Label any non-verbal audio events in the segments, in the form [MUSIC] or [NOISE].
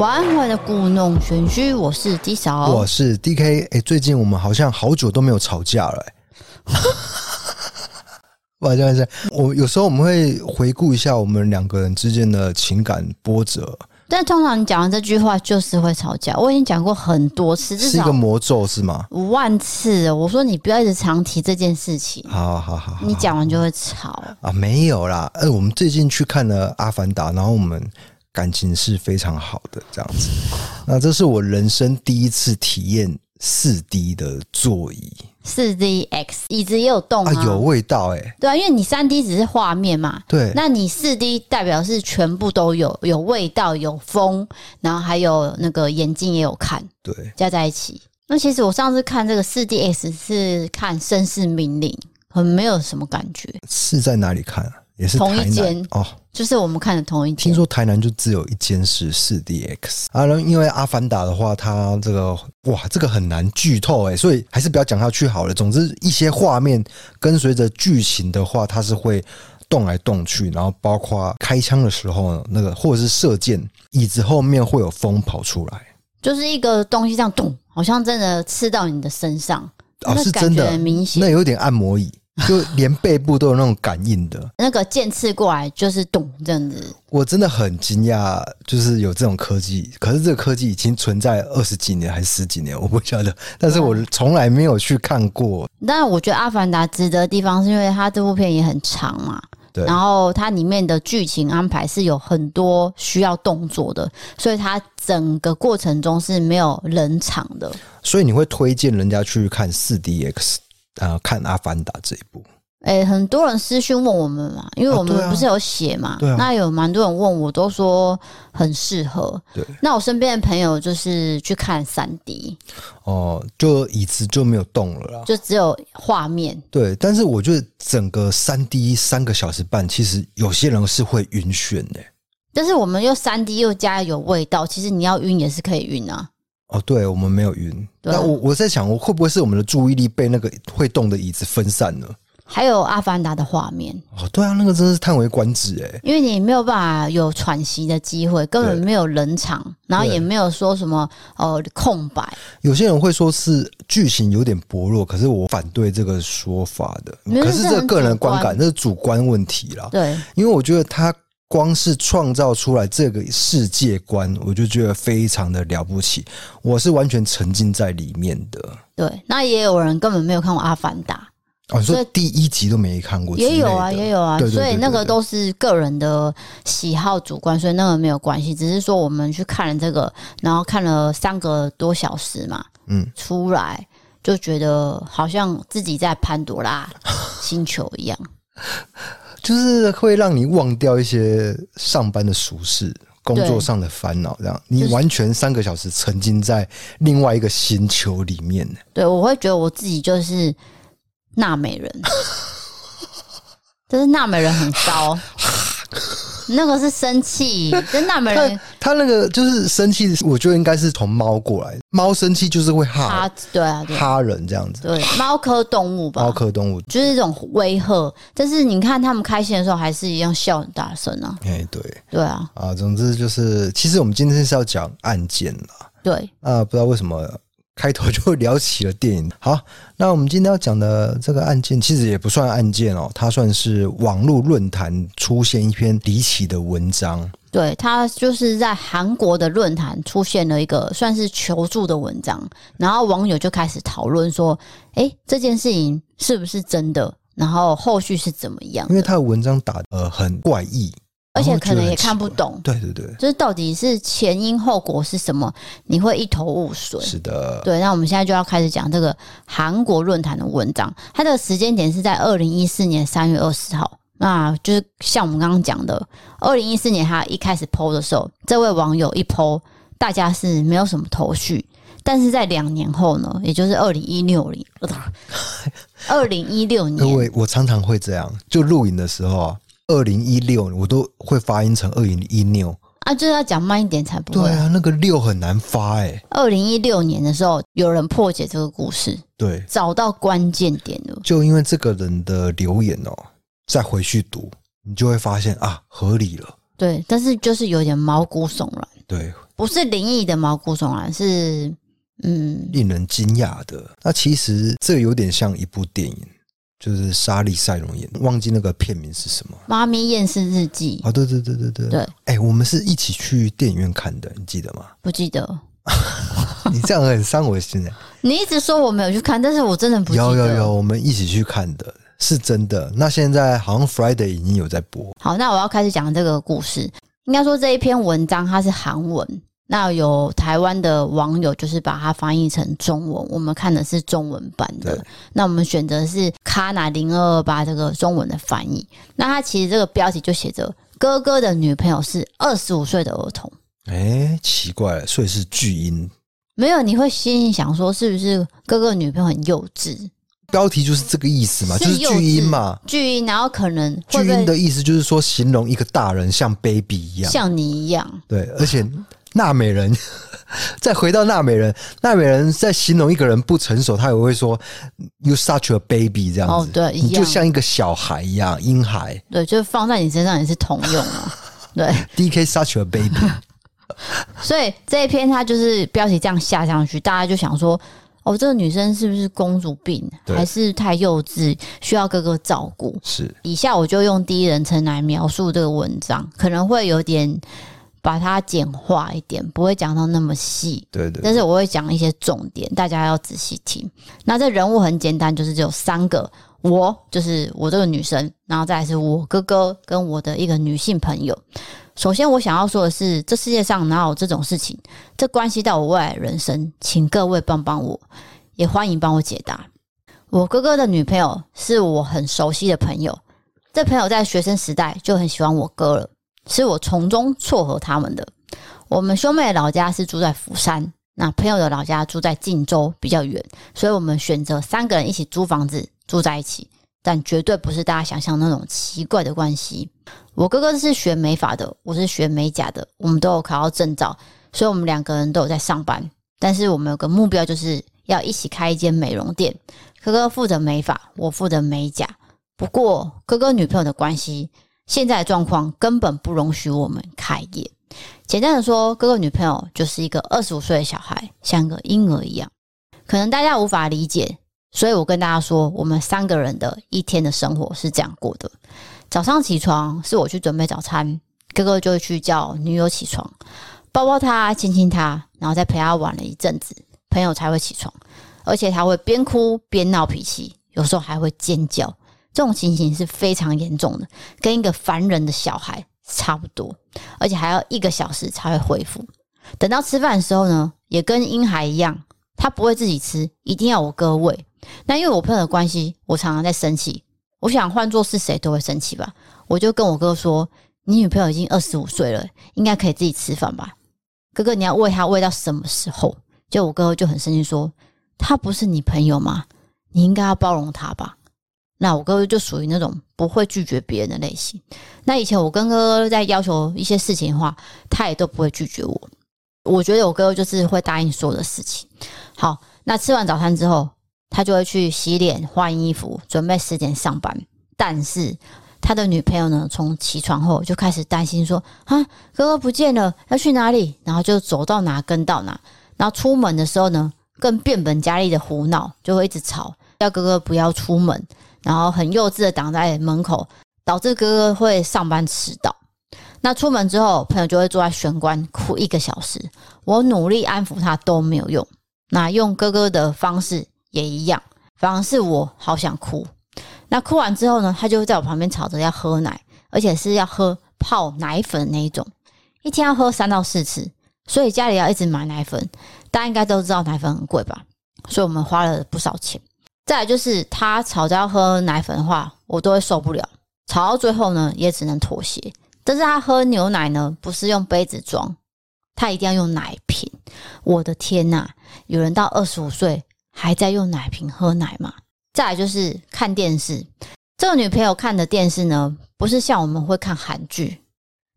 晚安，我的故弄玄虚，我是 D 嫂，我是 DK。哎，最近我们好像好久都没有吵架了。不好意思，我有时候我们会回顾一下我们两个人之间的情感波折。但通常你讲完这句话就是会吵架。我已经讲过很多次，是一个魔咒是吗？五万次，我说你不要一直常提这件事情。好好好，你讲完就会吵啊？没有啦。呃，我们最近去看了《阿凡达》，然后我们。感情是非常好的，这样子。那这是我人生第一次体验四 D 的座椅，四 DX 椅子也有动啊，啊有味道哎、欸，对啊，因为你三 D 只是画面嘛，对，那你四 D 代表是全部都有，有味道，有风，然后还有那个眼睛也有看，对，加在一起。那其实我上次看这个四 DX 是看《绅士命令》，很没有什么感觉。是在哪里看啊？也是同一间哦，就是我们看的同一间。听说台南就只有一间是四 DX 啊，然后因为阿凡达的话，它这个哇，这个很难剧透哎，所以还是不要讲下去好了。总之，一些画面跟随着剧情的话，它是会动来动去，然后包括开枪的时候，那个或者是射箭，椅子后面会有风跑出来，就是一个东西这样动，好像真的刺到你的身上，哦，是真的，很明显，那有点按摩椅。就连背部都有那种感应的，那个剑刺过来就是咚这样子。我真的很惊讶，就是有这种科技。可是这个科技已经存在二十几年还是十几年，我不晓得。但是我从来没有去看过。但我觉得《阿凡达》值得的地方是因为它这部片也很长嘛，对。然后它里面的剧情安排是有很多需要动作的，所以它整个过程中是没有冷场的。所以你会推荐人家去看四 DX？啊，看《阿凡达》这一部，哎、欸，很多人私讯问我们嘛，因为我们不是有写嘛，那有蛮多人问我，都说很适合。对，那我身边的朋友就是去看三 D，哦，就椅子就没有动了啦，就只有画面。对，但是我觉得整个三 D 三个小时半，其实有些人是会晕眩的。但是我们又三 D 又加有味道，其实你要晕也是可以晕啊。哦，对，我们没有晕。那我我在想，我会不会是我们的注意力被那个会动的椅子分散了？还有《阿凡达》的画面。哦，对啊，那个真的是叹为观止哎，因为你没有办法有喘息的机会，根本没有冷场，然后也没有说什么呃空白。有些人会说是剧情有点薄弱，可是我反对这个说法的。可是这个个人的观感，这是主观问题啦。对，因为我觉得他。光是创造出来这个世界观，我就觉得非常的了不起。我是完全沉浸在里面的。对，那也有人根本没有看过《阿凡达》哦，所以第一集都没看过。也有啊，也有啊。所以那个都是个人的喜好主观，所以那个没有关系。只是说我们去看了这个，然后看了三个多小时嘛，嗯，出来就觉得好像自己在潘多拉星球一样。[LAUGHS] 就是会让你忘掉一些上班的俗事、工作上的烦恼，这样你完全三个小时沉浸在另外一个星球里面。对，我会觉得我自己就是纳美人，[LAUGHS] 就是纳美人很高。[LAUGHS] [LAUGHS] 那个是生气，真纳闷人他，那个就是生气，我觉得应该是从猫过来。猫生气就是会哈，对啊，对哈人这样子。对，猫科动物吧，猫科动物就是一种威吓。但是你看他们开心的时候，还是一样笑很大声啊。哎，对，对啊，啊，总之就是，其实我们今天是要讲案件啦。对啊，不知道为什么。开头就聊起了电影。好，那我们今天要讲的这个案件，其实也不算案件哦，它算是网络论坛出现一篇离奇的文章。对，它就是在韩国的论坛出现了一个算是求助的文章，然后网友就开始讨论说：“哎，这件事情是不是真的？然后后续是怎么样？”因为他的文章打得呃很怪异。而且可能也看不懂。对对对，就是到底是前因后果是什么，你会一头雾水。是的，对。那我们现在就要开始讲这个韩国论坛的文章，它的时间点是在二零一四年三月二十号。那就是像我们刚刚讲的，二零一四年他一开始 PO 的时候，这位网友一 PO，大家是没有什么头绪。但是在两年后呢，也就是二零一六年，[LAUGHS] 二零一六年，各位，我常常会这样，就录影的时候啊，二零一六我都会发音成二零一六啊，就是要讲慢一点才不会。对啊，那个六很难发哎、欸。二零一六年的时候，有人破解这个故事，对，找到关键点了。就因为这个人的留言哦，再回去读，你就会发现啊，合理了。对，但是就是有点毛骨悚然。对，不是灵异的毛骨悚然，是。嗯，令人惊讶的。那其实这有点像一部电影，就是莎莉赛隆演，忘记那个片名是什么，《妈咪厌世日记》。哦，对对对对对对。哎、欸，我们是一起去电影院看的，你记得吗？不记得。[LAUGHS] 你这样很伤我的心哎。你一直说我没有去看，但是我真的不记得。有有有，我们一起去看的，是真的。那现在好像 Friday 已经有在播。好，那我要开始讲这个故事。应该说这一篇文章它是韩文。那有台湾的网友就是把它翻译成中文，我们看的是中文版的。那我们选择是卡纳零二二八这个中文的翻译。那它其实这个标题就写着“哥哥的女朋友是二十五岁的儿童”。哎，奇怪了，所以是巨婴？没有，你会心里想说是不是哥哥女朋友很幼稚？标题就是这个意思嘛，是就是巨婴嘛，巨婴，然后可能巨婴的意思就是说形容一个大人像 baby 一样，像你一样。对，而且。纳美人，[LAUGHS] 再回到娜美人，娜美人在形容一个人不成熟，他也会说 “you such a baby” 这样子。哦，对，你就像一个小孩一样，婴孩。对，就放在你身上也是通用啊。[LAUGHS] 对，DK such a baby。[LAUGHS] 所以这一篇他就是标题这样下上去，大家就想说：哦，这个女生是不是公主病，还是太幼稚，需要哥哥照顾？是。以下我就用第一人称来描述这个文章，可能会有点。把它简化一点，不会讲到那么细。对，对对。但是我会讲一些重点，大家要仔细听。那这人物很简单，就是只有三个，我就是我这个女生，然后再来是我哥哥跟我的一个女性朋友。首先，我想要说的是，这世界上哪有这种事情？这关系到我未来人生，请各位帮帮我，也欢迎帮我解答。我哥哥的女朋友是我很熟悉的朋友，这朋友在学生时代就很喜欢我哥了。是我从中撮合他们的。我们兄妹的老家是住在釜山，那朋友的老家住在晋州，比较远，所以我们选择三个人一起租房子住在一起。但绝对不是大家想象那种奇怪的关系。我哥哥是学美发的，我是学美甲的，我们都有考到证照，所以我们两个人都有在上班。但是我们有个目标，就是要一起开一间美容店。哥哥负责美发，我负责美甲。不过哥哥女朋友的关系。现在的状况根本不容许我们开业。简单的说，哥哥女朋友就是一个二十五岁的小孩，像个婴儿一样。可能大家无法理解，所以我跟大家说，我们三个人的一天的生活是这样过的：早上起床是我去准备早餐，哥哥就去叫女友起床，抱抱她，亲亲她，然后再陪她玩了一阵子，朋友才会起床。而且他会边哭边闹脾气，有时候还会尖叫。这种情形是非常严重的，跟一个凡人的小孩差不多，而且还要一个小时才会恢复。等到吃饭的时候呢，也跟婴孩一样，他不会自己吃，一定要我哥喂。那因为我朋友的关系，我常常在生气。我想换作是谁都会生气吧，我就跟我哥说：“你女朋友已经二十五岁了，应该可以自己吃饭吧？哥哥，你要喂她喂到什么时候？”就我哥就很生气说：“她不是你朋友吗？你应该要包容她吧。”那我哥哥就属于那种不会拒绝别人的类型。那以前我跟哥哥在要求一些事情的话，他也都不会拒绝我。我觉得我哥哥就是会答应所有的事情。好，那吃完早餐之后，他就会去洗脸、换衣服，准备十点上班。但是他的女朋友呢，从起床后就开始担心说：“啊，哥哥不见了，要去哪里？”然后就走到哪跟到哪。然后出门的时候呢，更变本加厉的胡闹，就会一直吵，要哥哥不要出门。然后很幼稚的挡在门口，导致哥哥会上班迟到。那出门之后，朋友就会坐在玄关哭一个小时。我努力安抚他都没有用。那用哥哥的方式也一样，反而是我好想哭。那哭完之后呢，他就会在我旁边吵着要喝奶，而且是要喝泡奶粉那一种，一天要喝三到四次，所以家里要一直买奶粉。大家应该都知道奶粉很贵吧？所以我们花了不少钱。再来就是他吵着要喝奶粉的话，我都会受不了。吵到最后呢，也只能妥协。但是他喝牛奶呢，不是用杯子装，他一定要用奶瓶。我的天呐，有人到二十五岁还在用奶瓶喝奶吗？再来就是看电视，这个女朋友看的电视呢，不是像我们会看韩剧，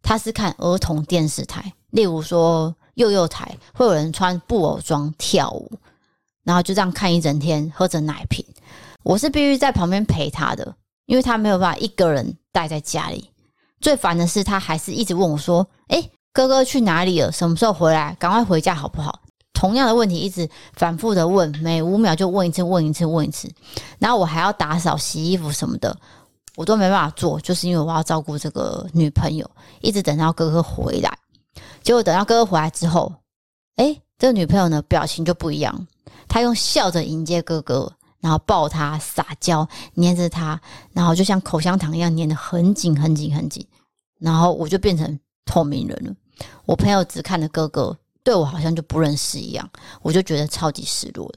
她是看儿童电视台，例如说幼幼台，会有人穿布偶装跳舞，然后就这样看一整天，喝着奶瓶。我是必须在旁边陪他的，因为他没有办法一个人待在家里。最烦的是，他还是一直问我说：“诶，哥哥去哪里了？什么时候回来？赶快回家好不好？”同样的问题一直反复的问，每五秒就问一次，问一次，问一次。然后我还要打扫、洗衣服什么的，我都没办法做，就是因为我要照顾这个女朋友，一直等到哥哥回来。结果等到哥哥回来之后，诶，这个女朋友呢，表情就不一样，他用笑着迎接哥哥，然后抱他、撒娇、黏着他，然后就像口香糖一样黏得很紧、很紧、很紧。然后我就变成透明人了，我朋友只看着哥哥。对我好像就不认识一样，我就觉得超级失落。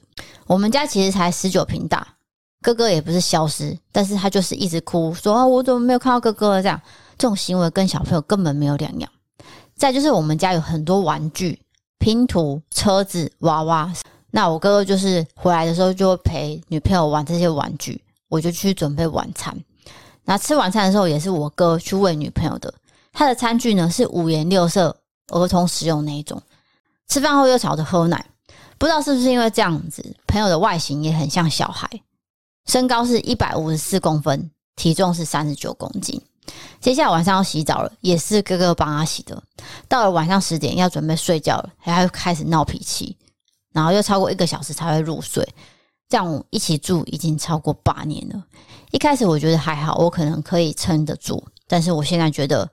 我们家其实才十九平大，哥哥也不是消失，但是他就是一直哭，说啊，我怎么没有看到哥哥？这样这种行为跟小朋友根本没有两样。再就是我们家有很多玩具、拼图、车子、娃娃，那我哥哥就是回来的时候就会陪女朋友玩这些玩具，我就去准备晚餐。那吃晚餐的时候也是我哥去喂女朋友的，他的餐具呢是五颜六色，儿童使用那一种。吃饭后又吵着喝奶，不知道是不是因为这样子，朋友的外形也很像小孩，身高是一百五十四公分，体重是三十九公斤。接下来晚上要洗澡了，也是哥哥帮他洗的。到了晚上十点要准备睡觉了，还要开始闹脾气，然后又超过一个小时才会入睡。这样一起住已经超过八年了。一开始我觉得还好，我可能可以撑得住，但是我现在觉得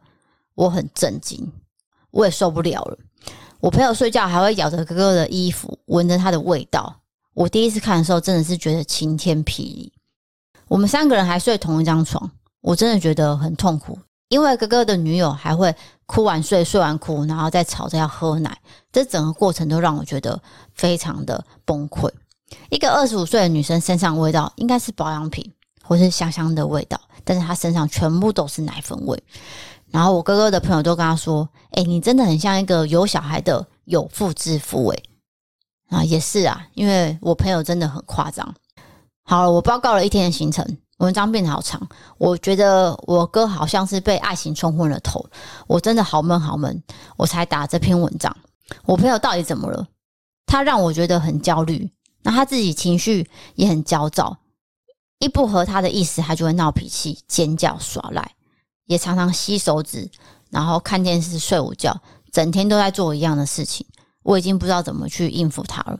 我很震惊，我也受不了了。我朋友睡觉还会咬着哥哥的衣服，闻着他的味道。我第一次看的时候，真的是觉得晴天霹雳。我们三个人还睡同一张床，我真的觉得很痛苦，因为哥哥的女友还会哭完睡，睡完哭，然后再吵着要喝奶。这整个过程都让我觉得非常的崩溃。一个二十五岁的女生身上味道应该是保养品或是香香的味道，但是她身上全部都是奶粉味。然后我哥哥的朋友都跟他说：“哎，你真的很像一个有小孩的有妇之夫。”哎，啊，也是啊，因为我朋友真的很夸张。好了，我报告了一天的行程，文章变得好长。我觉得我哥好像是被爱情冲昏了头，我真的好闷好闷，我才打这篇文章。我朋友到底怎么了？他让我觉得很焦虑，那他自己情绪也很焦躁，一不合他的意思，他就会闹脾气、尖叫、耍赖。也常常吸手指，然后看电视、睡午觉，整天都在做一样的事情。我已经不知道怎么去应付他了。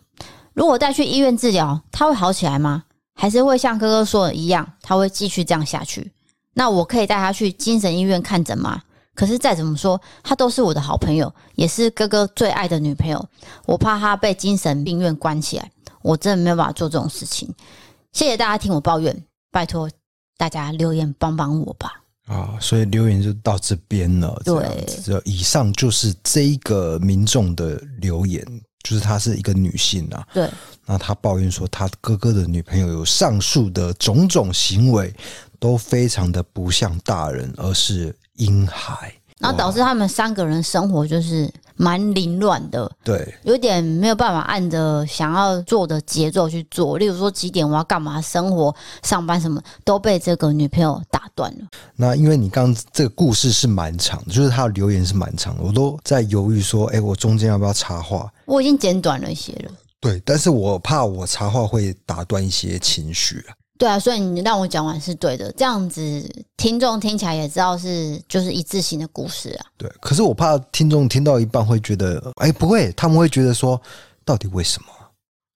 如果带去医院治疗，他会好起来吗？还是会像哥哥说的一样，他会继续这样下去？那我可以带他去精神医院看诊吗？可是再怎么说，他都是我的好朋友，也是哥哥最爱的女朋友。我怕他被精神病院关起来，我真的没有办法做这种事情。谢谢大家听我抱怨，拜托大家留言帮帮我吧。啊，所以留言就到这边了。对，以上就是这一个民众的留言，就是她是一个女性啊。对，那她抱怨说，她哥哥的女朋友有上述的种种行为，都非常的不像大人，而是婴孩。然后导致他们三个人生活就是蛮凌乱的，对，有点没有办法按着想要做的节奏去做。例如说几点我要干嘛，生活、上班什么都被这个女朋友打断了。那因为你刚刚这个故事是蛮长的，就是他的留言是蛮长的，我都在犹豫说，哎，我中间要不要插话？我已经剪短了一些了。对，但是我怕我插话会打断一些情绪啊。对啊，所以你让我讲完是对的，这样子听众听起来也知道是就是一致性的故事啊。对，可是我怕听众听到一半会觉得，哎，不会，他们会觉得说，到底为什么？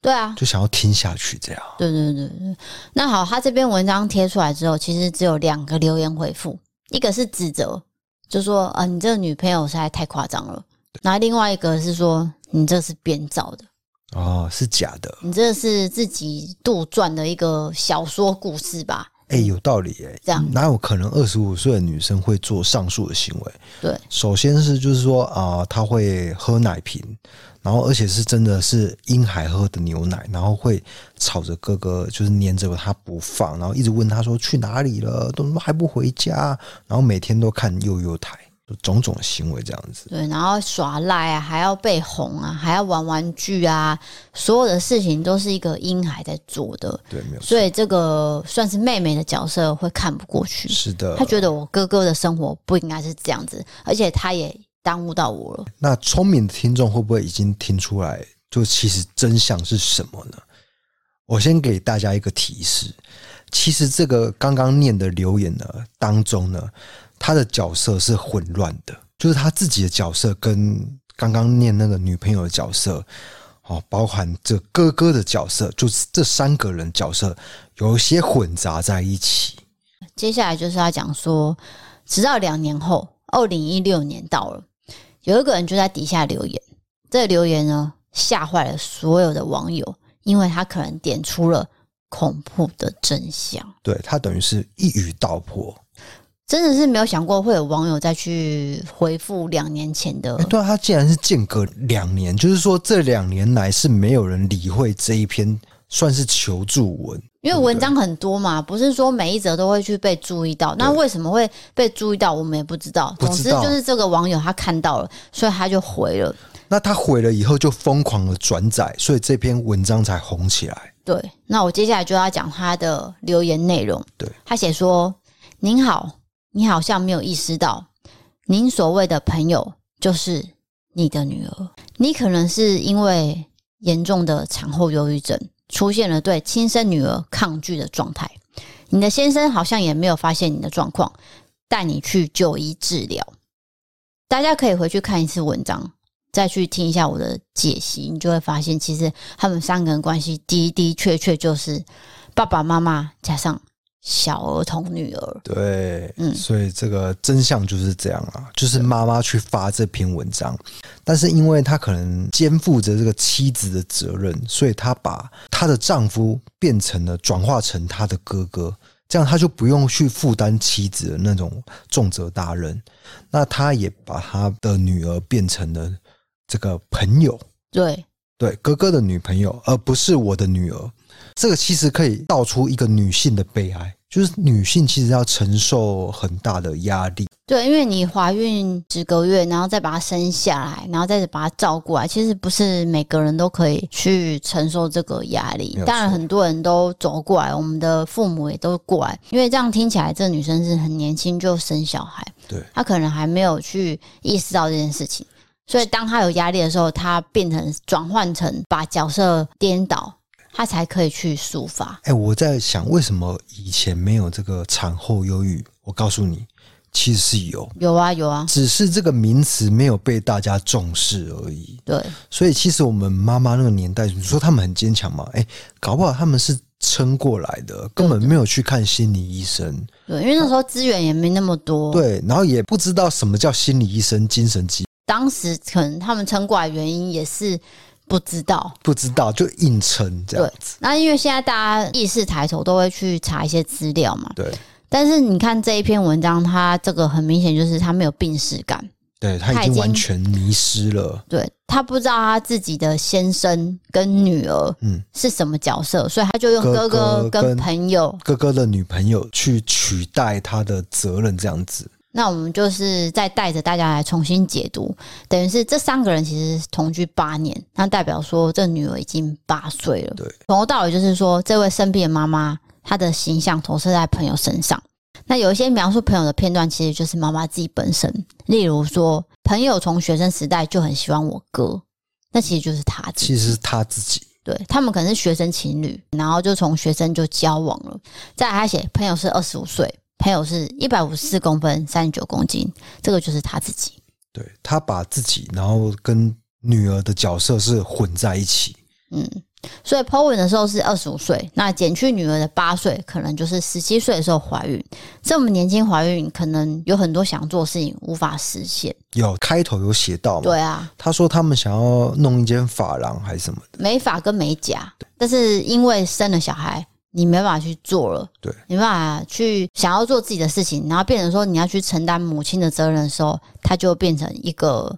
对啊，就想要听下去这样。对对对对，那好，他这篇文章贴出来之后，其实只有两个留言回复，一个是指责，就说啊，你这个女朋友实在太夸张了，然后另外一个是说你这是编造的。哦，是假的。你这是自己杜撰的一个小说故事吧？哎、欸，有道理哎、欸，这样哪有可能二十五岁的女生会做上述的行为？对，首先是就是说啊，她、呃、会喝奶瓶，然后而且是真的是婴孩喝的牛奶，然后会吵着哥哥，就是黏着他不放，然后一直问他说去哪里了，都还不回家，然后每天都看悠悠台。种种行为这样子，对，然后耍赖啊，还要被哄啊，还要玩玩具啊，所有的事情都是一个婴孩在做的，对，没有。所以这个算是妹妹的角色会看不过去，是的，他觉得我哥哥的生活不应该是这样子，而且他也耽误到我了。那聪明的听众会不会已经听出来，就其实真相是什么呢？我先给大家一个提示，其实这个刚刚念的留言呢当中呢。他的角色是混乱的，就是他自己的角色跟刚刚念那个女朋友的角色，哦，包含这哥哥的角色，就是这三个人角色有一些混杂在一起。接下来就是要讲说，直到两年后，二零一六年到了，有一个人就在底下留言，这个留言呢吓坏了所有的网友，因为他可能点出了恐怖的真相。对，他等于是一语道破。真的是没有想过会有网友再去回复两年前的。对啊，他竟然是间隔两年，就是说这两年来是没有人理会这一篇算是求助文，因为文章很多嘛，不是说每一则都会去被注意到。那为什么会被注意到，我们也不知道。总之就是这个网友他看到了，所以他就回了。那他回了以后就疯狂的转载，所以这篇文章才红起来。对，那我接下来就要讲他的留言内容。对，他写说：“您好。”你好像没有意识到，您所谓的朋友就是你的女儿。你可能是因为严重的产后忧郁症，出现了对亲生女儿抗拒的状态。你的先生好像也没有发现你的状况，带你去就医治疗。大家可以回去看一次文章，再去听一下我的解析，你就会发现，其实他们三个人关系的的确确就是爸爸妈妈加上。小儿童女儿，对，嗯，所以这个真相就是这样啊，就是妈妈去发这篇文章，但是因为她可能肩负着这个妻子的责任，所以她把她的丈夫变成了转化成她的哥哥，这样她就不用去负担妻子的那种重责大任。那她也把她的女儿变成了这个朋友，对，对，哥哥的女朋友，而不是我的女儿。这个其实可以道出一个女性的悲哀，就是女性其实要承受很大的压力。对，因为你怀孕几个月，然后再把她生下来，然后再把她照顾来，其实不是每个人都可以去承受这个压力。当然，很多人都走过来，我们的父母也都过来，因为这样听起来，这女生是很年轻就生小孩，对，她可能还没有去意识到这件事情，所以当她有压力的时候，她变成转换成把角色颠倒。他才可以去抒发。哎，我在想，为什么以前没有这个产后忧郁？我告诉你，其实是有，有啊，有啊，只是这个名词没有被大家重视而已。对，所以其实我们妈妈那个年代，你说他们很坚强嘛？哎，搞不好他们是撑过来的，根本没有去看心理医生。对，因为那时候资源也没那么多。对，然后也不知道什么叫心理医生、精神疾。当时可能他们撑过来原因也是。不知道，不知道就硬撑这样子。那因为现在大家意识抬头，都会去查一些资料嘛。对。但是你看这一篇文章，他这个很明显就是他没有病识感。对，他已经完全迷失了。对，他不知道他自己的先生跟女儿嗯是什么角色，嗯、所以他就用哥哥跟朋友哥哥的女朋友去取代他的责任这样子。那我们就是再带着大家来重新解读，等于是这三个人其实同居八年，那代表说这女儿已经八岁了。对，从头到尾就是说，这位生病的妈妈，她的形象投射在朋友身上。那有一些描述朋友的片段，其实就是妈妈自己本身。例如说，朋友从学生时代就很喜欢我哥，那其实就是他。其实是他自己。对，他们可能是学生情侣，然后就从学生就交往了。再来，他写朋友是二十五岁。朋友是一百五十四公分，三十九公斤，这个就是他自己。对，他把自己，然后跟女儿的角色是混在一起。嗯，所以 Po 文的时候是二十五岁，那减去女儿的八岁，可能就是十七岁的时候怀孕。这么年轻怀孕，可能有很多想做的事情无法实现。有开头有写到吗？对啊，他说他们想要弄一间发廊还是什么的，美发跟美甲，但是因为生了小孩。你没办法去做了，对，你没办法去想要做自己的事情，然后变成说你要去承担母亲的责任的时候，它就变成一个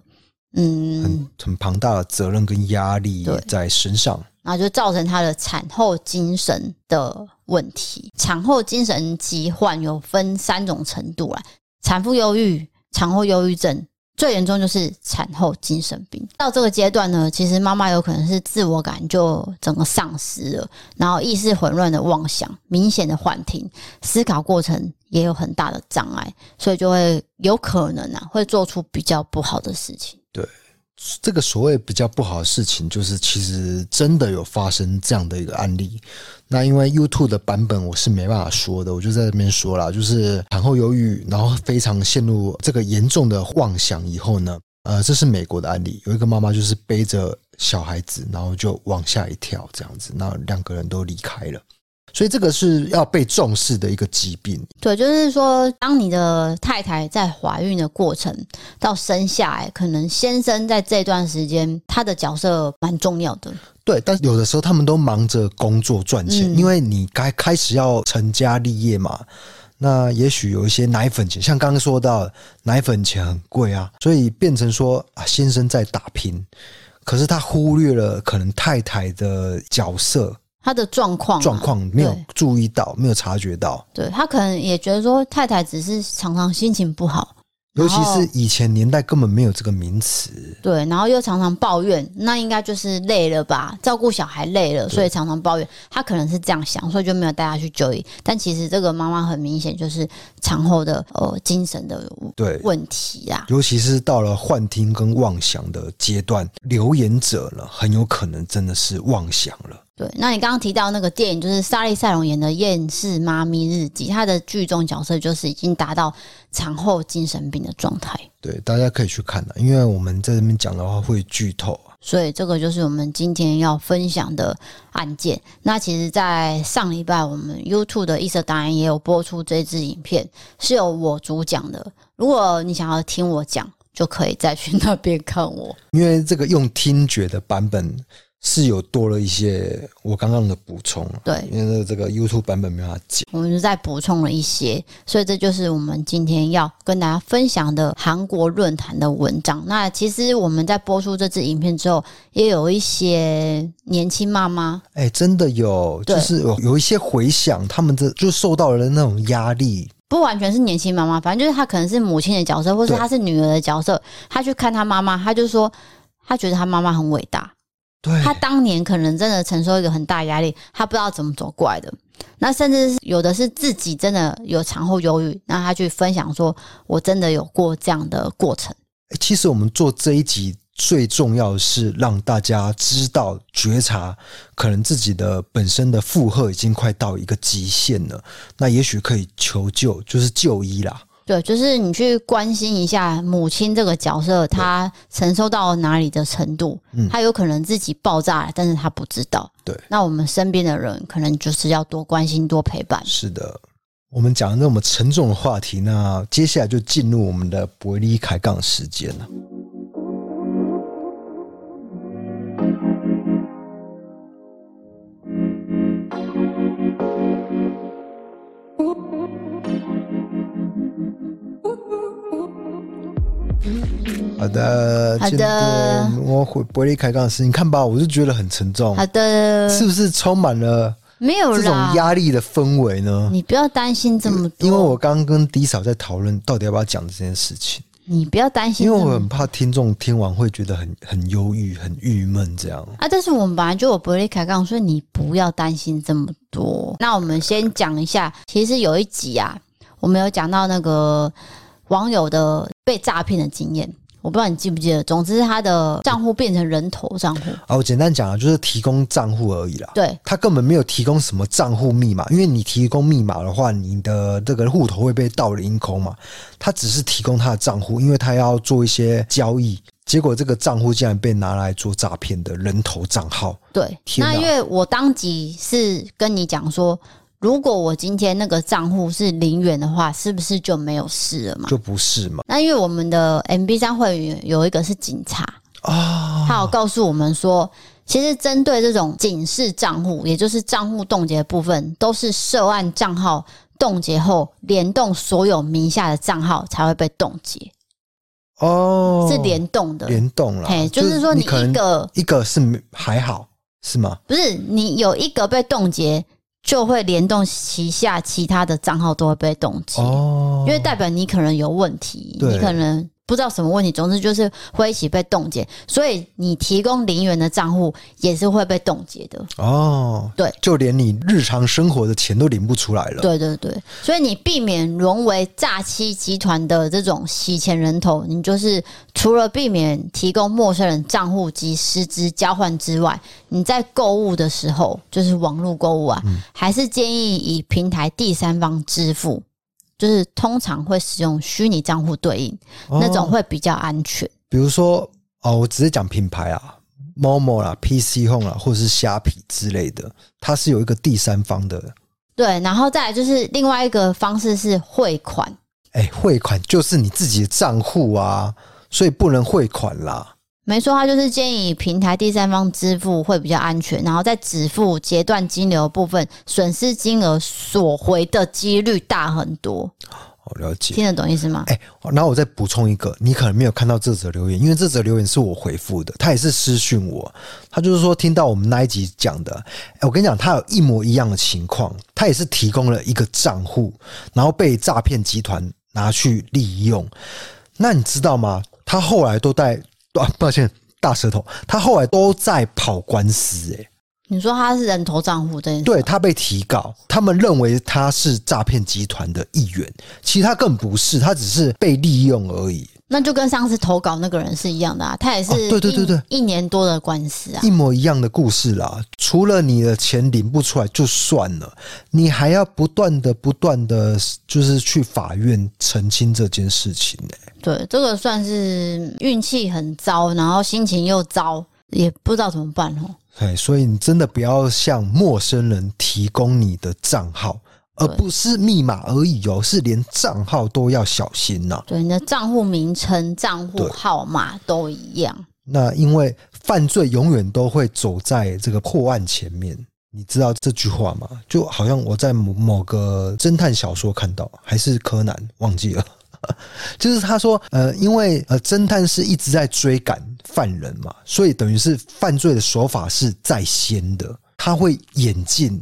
嗯很很庞大的责任跟压力在身上，然后就造成她的产后精神的问题。产后精神疾患有分三种程度啦，产妇忧郁、产后忧郁症。最严重就是产后精神病，到这个阶段呢，其实妈妈有可能是自我感就整个丧失了，然后意识混乱的妄想，明显的幻听，思考过程也有很大的障碍，所以就会有可能啊，会做出比较不好的事情。对。这个所谓比较不好的事情，就是其实真的有发生这样的一个案例。那因为 YouTube 的版本我是没办法说的，我就在这边说了，就是产后忧郁，然后非常陷入这个严重的妄想以后呢，呃，这是美国的案例，有一个妈妈就是背着小孩子，然后就往下一跳，这样子，那两个人都离开了。所以这个是要被重视的一个疾病。对，就是说，当你的太太在怀孕的过程到生下来，可能先生在这段时间他的角色蛮重要的。对，但有的时候他们都忙着工作赚钱，嗯、因为你该开始要成家立业嘛。那也许有一些奶粉钱，像刚刚说到奶粉钱很贵啊，所以变成说啊，先生在打拼，可是他忽略了可能太太的角色。他的状况状况没有注意到，没有察觉到。对，他可能也觉得说太太只是常常心情不好。尤其是以前年代根本没有这个名词，对，然后又常常抱怨，那应该就是累了吧？照顾小孩累了，所以常常抱怨。他可能是这样想，所以就没有带他去就医。但其实这个妈妈很明显就是产后的呃精神的对问题啊，尤其是到了幻听跟妄想的阶段，留言者呢很有可能真的是妄想了。对，那你刚刚提到那个电影，就是莎莉赛隆演的《厌世妈咪日记》，她的剧中角色就是已经达到产后精神病的状态。对，大家可以去看的，因为我们在这边讲的话会剧透，所以这个就是我们今天要分享的案件。那其实，在上礼拜我们 YouTube 的异色档案也有播出这支影片，是由我主讲的。如果你想要听我讲，就可以再去那边看我，因为这个用听觉的版本。是有多了一些我刚刚的补充，对，因为这个 YouTube 版本没法剪，我们就再补充了一些，所以这就是我们今天要跟大家分享的韩国论坛的文章。那其实我们在播出这支影片之后，也有一些年轻妈妈，哎，真的有，就是有有一些回响，他们的就受到了那种压力，不完全是年轻妈妈，反正就是她可能是母亲的角色，或是她是女儿的角色，她去看她妈妈，她就说她觉得她妈妈很伟大。对，他当年可能真的承受一个很大压力，他不知道怎么走过来的。那甚至是有的是自己真的有产后忧郁，那他去分享说：“我真的有过这样的过程。”其实我们做这一集最重要的是让大家知道觉察，可能自己的本身的负荷已经快到一个极限了，那也许可以求救，就是就医啦。对，就是你去关心一下母亲这个角色，她承受到哪里的程度，她有可能自己爆炸了，但是她不知道。对，那我们身边的人可能就是要多关心、多陪伴。是的，我们讲的那么沉重的话题，那接下来就进入我们的伯利开杠时间了。好的，好的，我会不会开杠的事？你看吧，我就觉得很沉重。好的，是不是充满了没有这种压力的氛围呢？你不要担心这么多，因为我刚刚跟迪嫂在讨论到底要不要讲这件事情。你不要担心，因为我很怕听众听完会觉得很很忧郁、很郁闷这样啊。但是我们本来就有不会离开杠，所以你不要担心这么多。那我们先讲一下，其实有一集啊，我们有讲到那个网友的被诈骗的经验。我不知道你记不记得，总之他的账户变成人头账户。哦，我简单讲啊，就是提供账户而已啦。对，他根本没有提供什么账户密码，因为你提供密码的话，你的这个户头会被盗领空嘛。他只是提供他的账户，因为他要做一些交易，结果这个账户竟然被拿来做诈骗的人头账号。对，那因为我当即是跟你讲说。如果我今天那个账户是零元的话，是不是就没有事了嘛？就不是嘛？那因为我们的 MB 三会员有一个是警察啊，他有告诉我们说，其实针对这种警示账户，也就是账户冻结的部分，都是涉案账号冻结后，联动所有名下的账号才会被冻结。哦，是联动的，联动了。嘿，就是说你一个一个是还好是吗？不是，你有一个被冻结，就会联动旗下其他的账号都会被冻结。哦，因为代表你可能有问题，你可能。不知道什么问题，总之就是会一起被冻结，所以你提供零元的账户也是会被冻结的哦。对，就连你日常生活的钱都领不出来了。对对对，所以你避免沦为诈欺集团的这种洗钱人头，你就是除了避免提供陌生人账户及实质交换之外，你在购物的时候，就是网络购物啊，嗯、还是建议以平台第三方支付。就是通常会使用虚拟账户对应，哦，那种会比较安全。比如说哦，我只是讲品牌啊，Momo 啦、PC Home 啦，或者是虾皮之类的，它是有一个第三方的。对，然后再来就是另外一个方式是汇款。哎，汇款就是你自己的账户啊，所以不能汇款啦。没错，他就是建议平台第三方支付会比较安全，然后在止付截断金流部分，损失金额索回的几率大很多。好，了解，听得懂意思吗？哎，然后我再补充一个，你可能没有看到这则留言，因为这则留言是我回复的，他也是私讯我，他就是说听到我们那一集讲的，哎，我跟你讲，他有一模一样的情况，他也是提供了一个账户，然后被诈骗集团拿去利用。那你知道吗？他后来都在。啊，抱歉，大舌头。他后来都在跑官司，欸，诶你说他是人头账户对？对，他被提告，他们认为他是诈骗集团的一员，其实他更不是，他只是被利用而已。那就跟上次投稿那个人是一样的啊，他也是对对对对，一年多的官司啊，一模一样的故事啦。除了你的钱领不出来就算了，你还要不断的不断的，就是去法院澄清这件事情呢。对，这个算是运气很糟，然后心情又糟，也不知道怎么办哦。对，所以你真的不要向陌生人提供你的账号。而不是密码而已哦，是连账号都要小心呐。对，你的账户名称、账户号码都一样。那因为犯罪永远都会走在这个破案前面，你知道这句话吗？就好像我在某某个侦探小说看到，还是柯南忘记了，[LAUGHS] 就是他说，呃，因为呃，侦探是一直在追赶犯人嘛，所以等于是犯罪的手法是在先的，他会演进。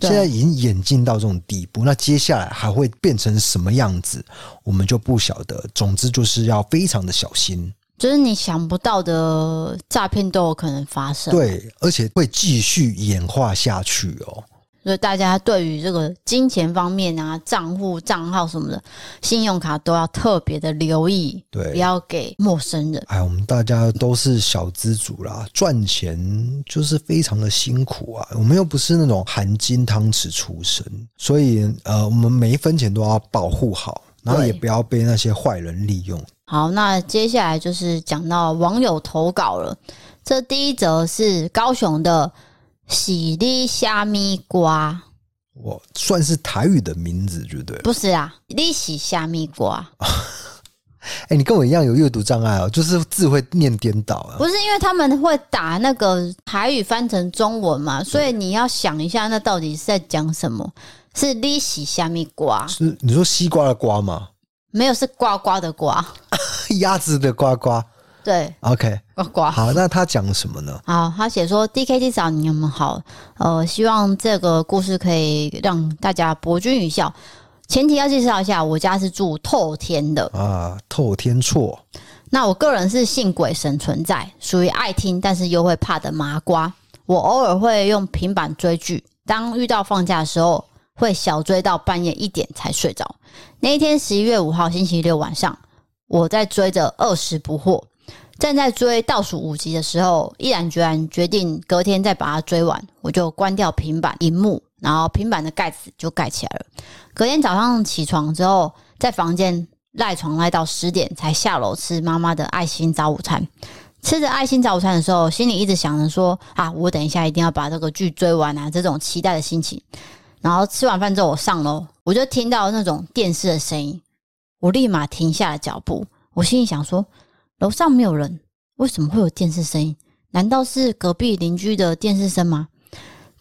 现在已经演进到这种地步，那接下来还会变成什么样子，我们就不晓得。总之就是要非常的小心，就是你想不到的诈骗都有可能发生。对，而且会继续演化下去哦。所以大家对于这个金钱方面啊，账户账号什么的，信用卡都要特别的留意，对，不要给陌生人。哎，我们大家都是小资主啦，赚钱就是非常的辛苦啊。我们又不是那种含金汤匙出身，所以呃，我们每一分钱都要保护好，然后也不要被那些坏人利用。好，那接下来就是讲到网友投稿了。这第一则是高雄的。喜力虾米瓜，我算是台语的名字，对不对？不是啊，利喜虾米瓜。[LAUGHS] 哎、欸，你跟我一样有阅读障碍哦，就是字会念颠倒啊。不是，因为他们会打那个台语翻成中文嘛，所以你要想一下，那到底是在讲什么？是利喜虾米瓜？是你说西瓜的瓜吗？没有，是呱呱的呱，[LAUGHS] 鸭子的呱呱。对，OK，好，那他讲什么呢？好，他写说：“DKT 嫂，你们好，呃，希望这个故事可以让大家博君一笑。前提要介绍一下，我家是住透天的啊，透天厝。那我个人是信鬼神存在，属于爱听但是又会怕的麻瓜。我偶尔会用平板追剧，当遇到放假的时候，会小追到半夜一点才睡着。那一天，十一月五号星期六晚上，我在追着《二十不惑》。”正在追倒数五集的时候，毅然决然决定隔天再把它追完。我就关掉平板荧幕，然后平板的盖子就盖起来了。隔天早上起床之后，在房间赖床赖到十点才下楼吃妈妈的爱心早午餐。吃着爱心早午餐的时候，心里一直想着说：“啊，我等一下一定要把这个剧追完啊！”这种期待的心情。然后吃完饭之后，我上楼，我就听到那种电视的声音，我立马停下了脚步。我心里想说。楼上没有人，为什么会有电视声音？难道是隔壁邻居的电视声吗？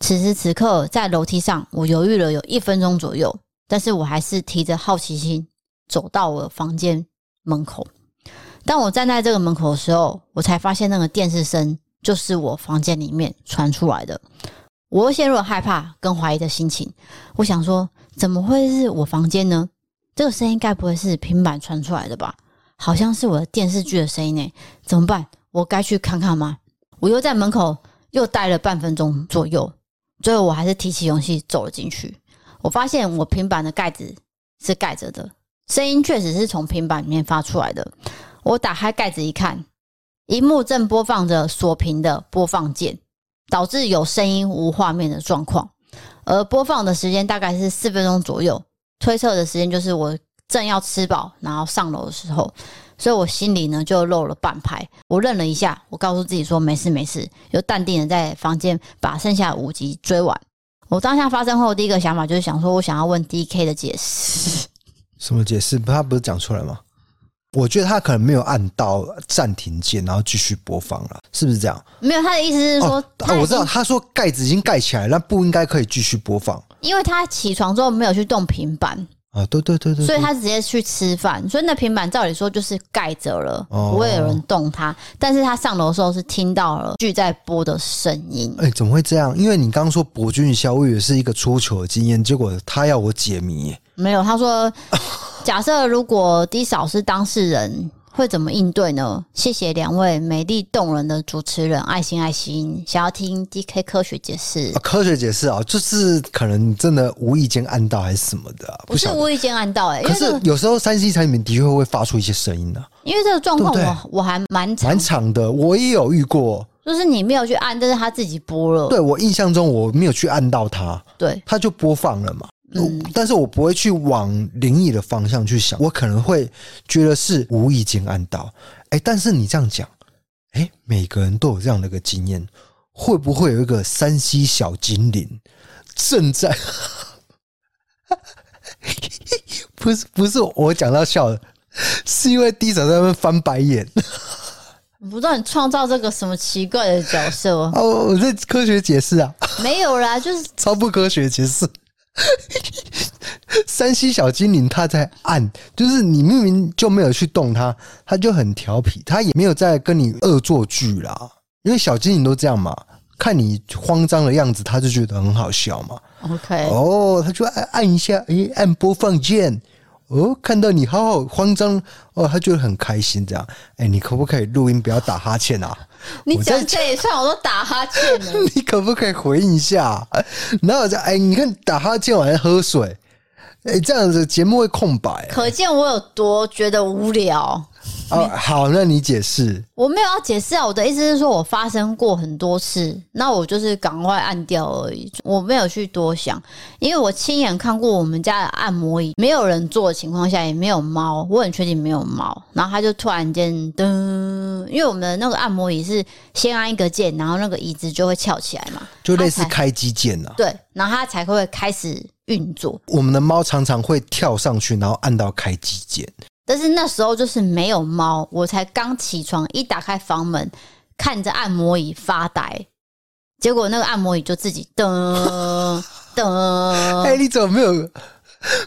此时此刻，在楼梯上，我犹豫了有一分钟左右，但是我还是提着好奇心走到我房间门口。当我站在这个门口的时候，我才发现那个电视声就是我房间里面传出来的。我又陷入了害怕跟怀疑的心情。我想说，怎么会是我房间呢？这个声音该不会是平板传出来的吧？好像是我的电视剧的声音呢。怎么办？我该去看看吗？我又在门口又待了半分钟左右，最后我还是提起勇气走了进去。我发现我平板的盖子是盖着的，声音确实是从平板里面发出来的。我打开盖子一看，萤幕正播放着锁屏的播放键，导致有声音无画面的状况。而播放的时间大概是四分钟左右，推测的时间就是我正要吃饱，然后上楼的时候。所以我心里呢就漏了半拍。我愣了一下，我告诉自己说没事没事，就淡定的在房间把剩下的五集追完。我当下发生后第一个想法就是想说，我想要问 DK 的解释。什么解释？他不是讲出来吗？我觉得他可能没有按到暂停键，然后继续播放了，是不是这样？没有，他的意思是说，哦啊、我知道，他说盖子已经盖起来，那不应该可以继续播放，因为他起床之后没有去动平板啊，对对对对，所以他直接去吃饭，所以那平板照理说就是盖着了，不会有人动它。但是他上楼的时候是听到了剧在播的声音，哎，怎么会这样？因为你刚刚说博君一笑，我以为是一个出糗的经验，结果他要我解谜，没有，他说。[LAUGHS] 假设如果低嫂是当事人，会怎么应对呢？谢谢两位美丽动人的主持人，爱心爱心，想要听 DK 科学解释。科学解释啊，就是可能真的无意间按到还是什么的，啊，不是无意间按到哎，欸。可是有时候三 C 产品的确会发出一些声音的，啊。因为这个状况我我还蛮蛮长的，我也有遇过，就是你没有去按，但是他自己播了。对，我印象中我没有去按到它，对，它就播放了嘛。嗯，但是我不会去往灵异的方向去想，我可能会觉得是无意间按到。哎，但是你这样讲，哎，每个人都有这样的一个经验，会不会有一个山西小精灵正在？[LAUGHS] 不是不是我讲到笑了，是因为低嫂在那边翻白眼。不知道你创造这个什么奇怪的角色 [LAUGHS] 哦，我在科学解释啊，没有啦，就是超不科学解释。[LAUGHS] 山西小精灵他在按，就是你明明就没有去动它，它就很调皮，它也没有在跟你恶作剧啦。因为小精灵都这样嘛，看你慌张的样子，它就觉得很好笑嘛。OK，哦，它就按按一下，诶，按播放键。哦，看到你好好慌张哦，他觉得很开心这样。哎，你可不可以录音，不要打哈欠啊？你讲这一串我都打哈欠了。[LAUGHS] 你可不可以回应一下？然后我就哎，你看打哈欠，我还喝水。哎，这样子节目会空白，可见我有多觉得无聊。哦，好，那你解释。我没有要解释啊，我的意思是说，我发生过很多次，那我就是赶快按掉而已，我没有去多想，因为我亲眼看过我们家的按摩椅，没有人坐的情况下，也没有猫，我很确定没有猫，然后它就突然间噔，因为我们的那个按摩椅是先按一个键，然后那个椅子就会翘起来嘛，就类似开机键呐，对，然后它才会开始运作。我们的猫常常会跳上去，然后按到开机键。但是那时候就是没有猫，我才刚起床，一打开房门，看着按摩椅发呆，结果那个按摩椅就自己噔噔。[LAUGHS] 哎，你怎么没有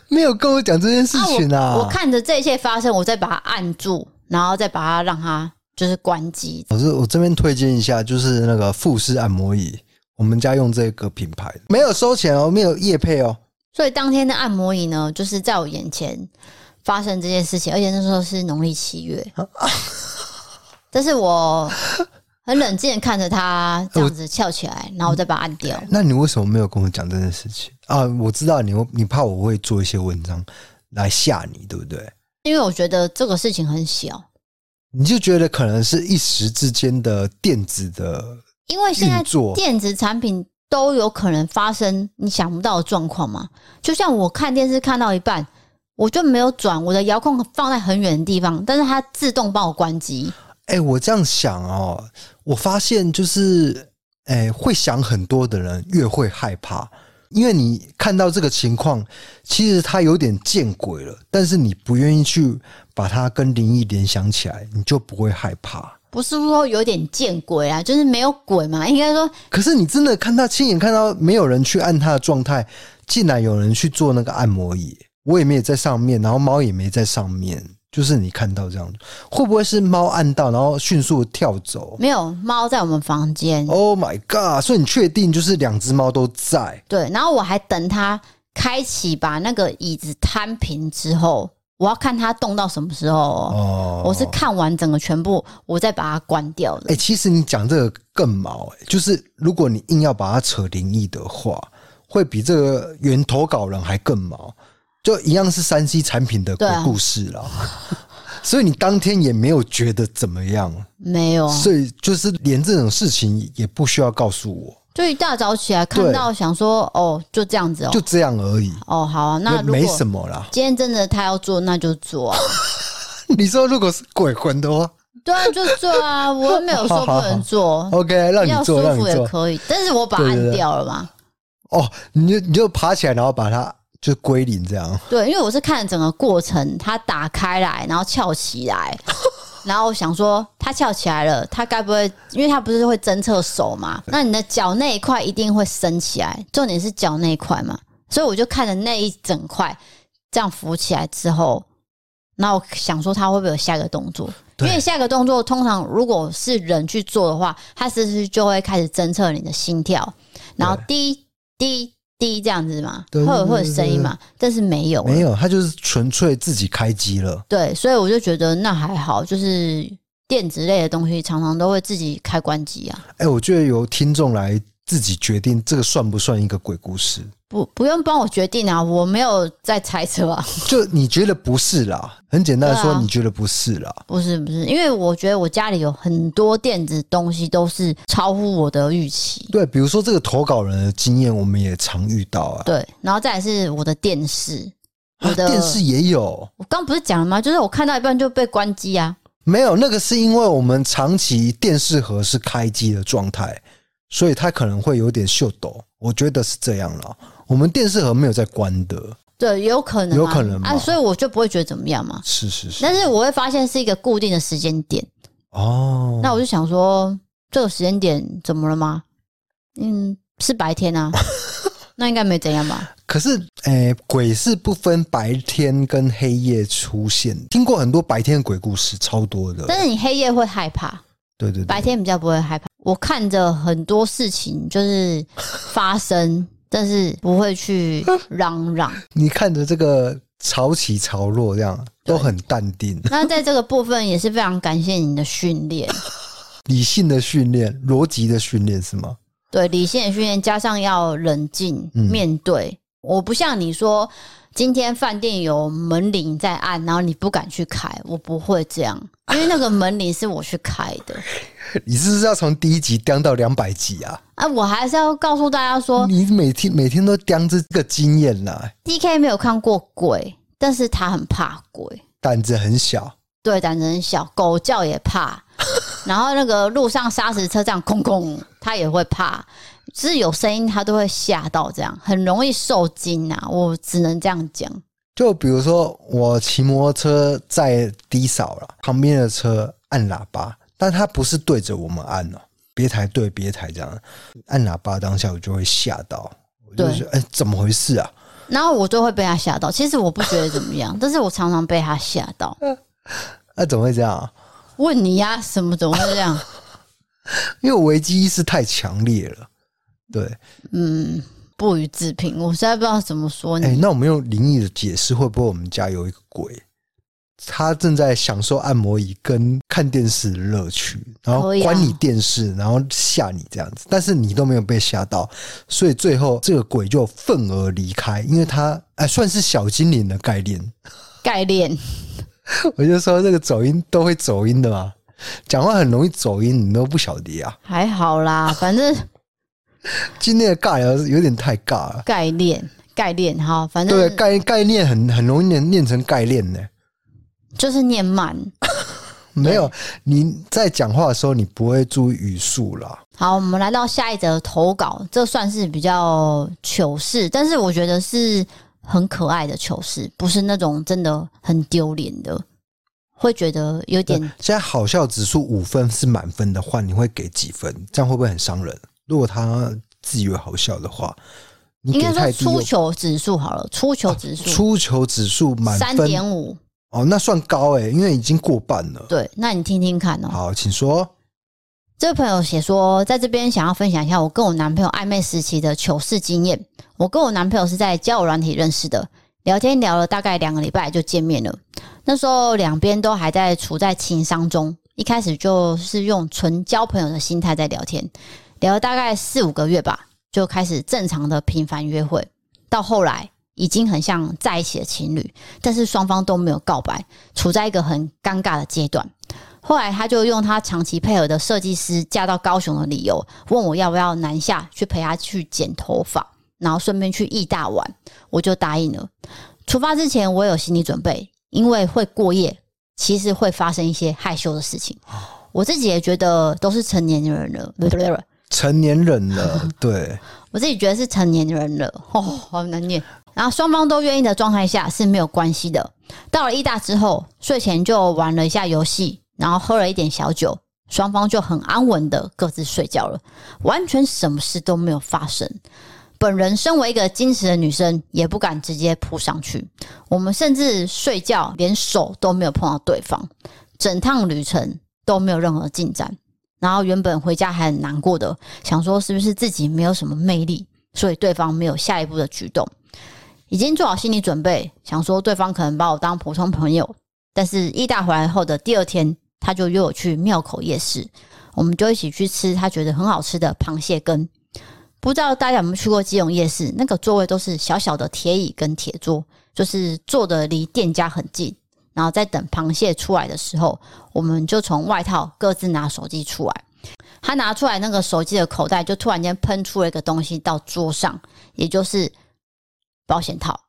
没有跟我讲这件事情啊？我，我看着这一切发生，我再把它按住，然后再把它让它就是关机。我是我这边推荐一下，就是那个富士按摩椅，我们家用这个品牌，没有收钱哦，没有业配哦。所以当天的按摩椅呢，就是在我眼前。发生这件事情，而且那时候是农历七月，[LAUGHS] 但是我很冷静的看着它这样子翘起来，然后我再把它按掉。那你为什么没有跟我讲这件事情啊？我知道你，你怕我会做一些文章来吓你，对不对？因为我觉得这个事情很小，你就觉得可能是一时之间的电子的，因为现在电子产品都有可能发生你想不到的状况嘛。就像我看电视看到一半。我就没有转我的遥控放在很远的地方，但是它自动帮我关机。哎，我这样想哦，我发现就是，哎，会想很多的人越会害怕，因为你看到这个情况，其实它有点见鬼了，但是你不愿意去把它跟灵异联想起来，你就不会害怕。不是说有点见鬼啊，就是没有鬼嘛，应该说。可是你真的看他亲眼看到没有人去按他的状态，竟然有人去做那个按摩椅，我也没有在上面，然后猫也没在上面，就是你看到这样，会不会是猫按到然后迅速跳走？没有，猫在我们房间。Oh my god！所以你确定就是两只猫都在？对，然后我还等它开启把那个椅子摊平之后。我要看它动到什么时候哦，我是看完整个全部，我再把它关掉的。哎，其实你讲这个更毛，哎，就是如果你硬要把它扯灵异的话，会比这个原投稿人还更毛。就一样是三 C 产品的鬼故事了，[LAUGHS] 所以你当天也没有觉得怎么样，没有，所以就是连这种事情也不需要告诉我。就一大早起来看到，想说哦，就这样子哦，就这样而已。哦，好啊，那没什么啦。今天真的他要做，那就做啊。[LAUGHS] 你说如果是鬼魂的话，对啊，就做啊。我又没有说不能做。[LAUGHS] OK，让你做，让你做也可以。但是我把它按掉了嘛。哦，你就你就爬起来，然后把它就归零这样。对，因为我是看整个过程，它打开来，然后翘起来。[LAUGHS] 然后我想说，它翘起来了，它该不会，因为它不是会侦测手嘛？那你的脚那一块一定会升起来，重点是脚那一块嘛。所以我就看着那一整块这样浮起来之后，那我想说它会不会有下一个动作？因为下一个动作通常如果是人去做的话，它是不是就会开始侦测你的心跳，然后滴滴。第一这样子嘛，会有会有声音嘛，但是没有，没有，它就是纯粹自己开机了。对，所以我就觉得那还好，就是电子类的东西常常都会自己开关机啊。哎，我觉得由听众来自己决定这个算不算一个鬼故事。不，不用帮我决定啊，我没有在猜测啊。[LAUGHS] 就你觉得不是啦，很简单的说，你觉得不是啦。不是不是，因为我觉得我家里有很多电子东西都是超乎我的预期。对，比如说这个投稿人的经验，我们也常遇到啊。对，然后再来是我的电视，我的电视也有。我刚不是讲了吗？就是我看到一半就被关机啊。没有，那个是因为我们长期电视盒是开机的状态，所以它可能会有点秀抖。我觉得是这样了。我们电视盒没有在关的，对，有可能，有可能啊，所以我就不会觉得怎么样嘛。是是是，但是我会发现是一个固定的时间点哦。那我就想说，这个时间点怎么了吗？嗯，是白天啊，[LAUGHS] 那应该没怎样吧？可是，诶、欸，鬼是不分白天跟黑夜出现。听过很多白天的鬼故事，超多的。但是你黑夜会害怕，对对对，白天比较不会害怕。我看着很多事情就是发生。但是不会去嚷嚷，[LAUGHS] 你看着这个潮起潮落，这样都很淡定。[LAUGHS] 那在这个部分也是非常感谢你的训练，[LAUGHS] 理性的训练，逻辑的训练是吗？对，理性的训练加上要冷静面对。嗯、我不像你说。今天饭店有门铃在按，然后你不敢去开，我不会这样，因为那个门铃是我去开的。[LAUGHS] 你是不是要从第一集叼到两百集啊？啊，我还是要告诉大家说，你每天每天都叼着这个经验啦。DK 没有看过鬼，但是他很怕鬼，胆子很小。对，胆子很小，狗叫也怕。然后那个路上砂石车这样空空，他也会怕。只是有声音，他都会吓到，这样很容易受惊啊！我只能这样讲。就比如说，我骑摩托车在低扫了，旁边的车按喇叭，但他不是对着我们按哦，别台对别台这样按喇叭，当下我就会吓到，我就说：“哎，怎么回事啊？”然后我就会被他吓到。其实我不觉得怎么样，但是我常常被他吓到。[LAUGHS] 那怎么会这样？问你呀，什么怎么会这样？[LAUGHS] 因为危机意识太强烈了。对，嗯，不予置评。我实在不知道怎么说你。哎、欸，那我们用灵异的解释，会不会我们家有一个鬼，他正在享受按摩椅跟看电视的乐趣，然后关你电视，然后吓你这样子，但是你都没有被吓到，所以最后这个鬼就愤而离开，因为他哎、欸，算是小精灵的概念。概念，[LAUGHS] 我就说这个走音都会走音的嘛，讲话很容易走音，你都不晓得啊？还好啦，反正。[LAUGHS] 今天的尬聊有点太尬了。概念，概念，哈，反正对概概念很很容易念念成概念呢，就是念慢。[LAUGHS] 没有你在讲话的时候，你不会注意语速啦。好，我们来到下一则投稿，这算是比较糗事，但是我觉得是很可爱的糗事，不是那种真的很丢脸的。会觉得有点。现在好笑指数五分是满分的话，你会给几分？这样会不会很伤人？如果他自以为好笑的话，你给太低。应该说出球指数好了，出球指数，出球指数满分三点五。哦，那算高哎，因为已经过半了。对，那你听听看哦。好，请说。这位朋友写说，在这边想要分享一下我跟我男朋友暧昧时期的糗事经验。我跟我男朋友是在交友软体认识的，聊天聊了大概两个礼拜就见面了。那时候两边都还在处在情商中，一开始就是用纯交朋友的心态在聊天，聊了大概四五个月吧，就开始正常的频繁约会，到后来。已经很像在一起的情侣，但是双方都没有告白，处在一个很尴尬的阶段。后来他就用他长期配合的设计师嫁到高雄的理由，问我要不要南下去陪他去剪头发，然后顺便去义大玩，我就答应了。出发之前我有心理准备，因为会过夜，其实会发生一些害羞的事情。我自己也觉得都是成年人了，不对？成年人了，[LAUGHS] 对，我自己觉得是成年人了，哦，好难念。然后双方都愿意的状态下是没有关系的。到了意大之后，睡前就玩了一下游戏，然后喝了一点小酒，双方就很安稳的各自睡觉了，完全什么事都没有发生。本人身为一个矜持的女生，也不敢直接扑上去。我们甚至睡觉连手都没有碰到对方，整趟旅程都没有任何进展。然后原本回家还很难过的，想说是不是自己没有什么魅力，所以对方没有下一步的举动。已经做好心理准备，想说对方可能把我当普通朋友，但是义大回来后的第二天，他就约我去庙口夜市，我们就一起去吃他觉得很好吃的螃蟹羹。不知道大家有没有去过基隆夜市？那个座位都是小小的铁椅跟铁桌，就是坐的离店家很近。然后在等螃蟹出来的时候，我们就从外套各自拿手机出来。他拿出来那个手机的口袋，就突然间喷出了一个东西到桌上，也就是。保险套，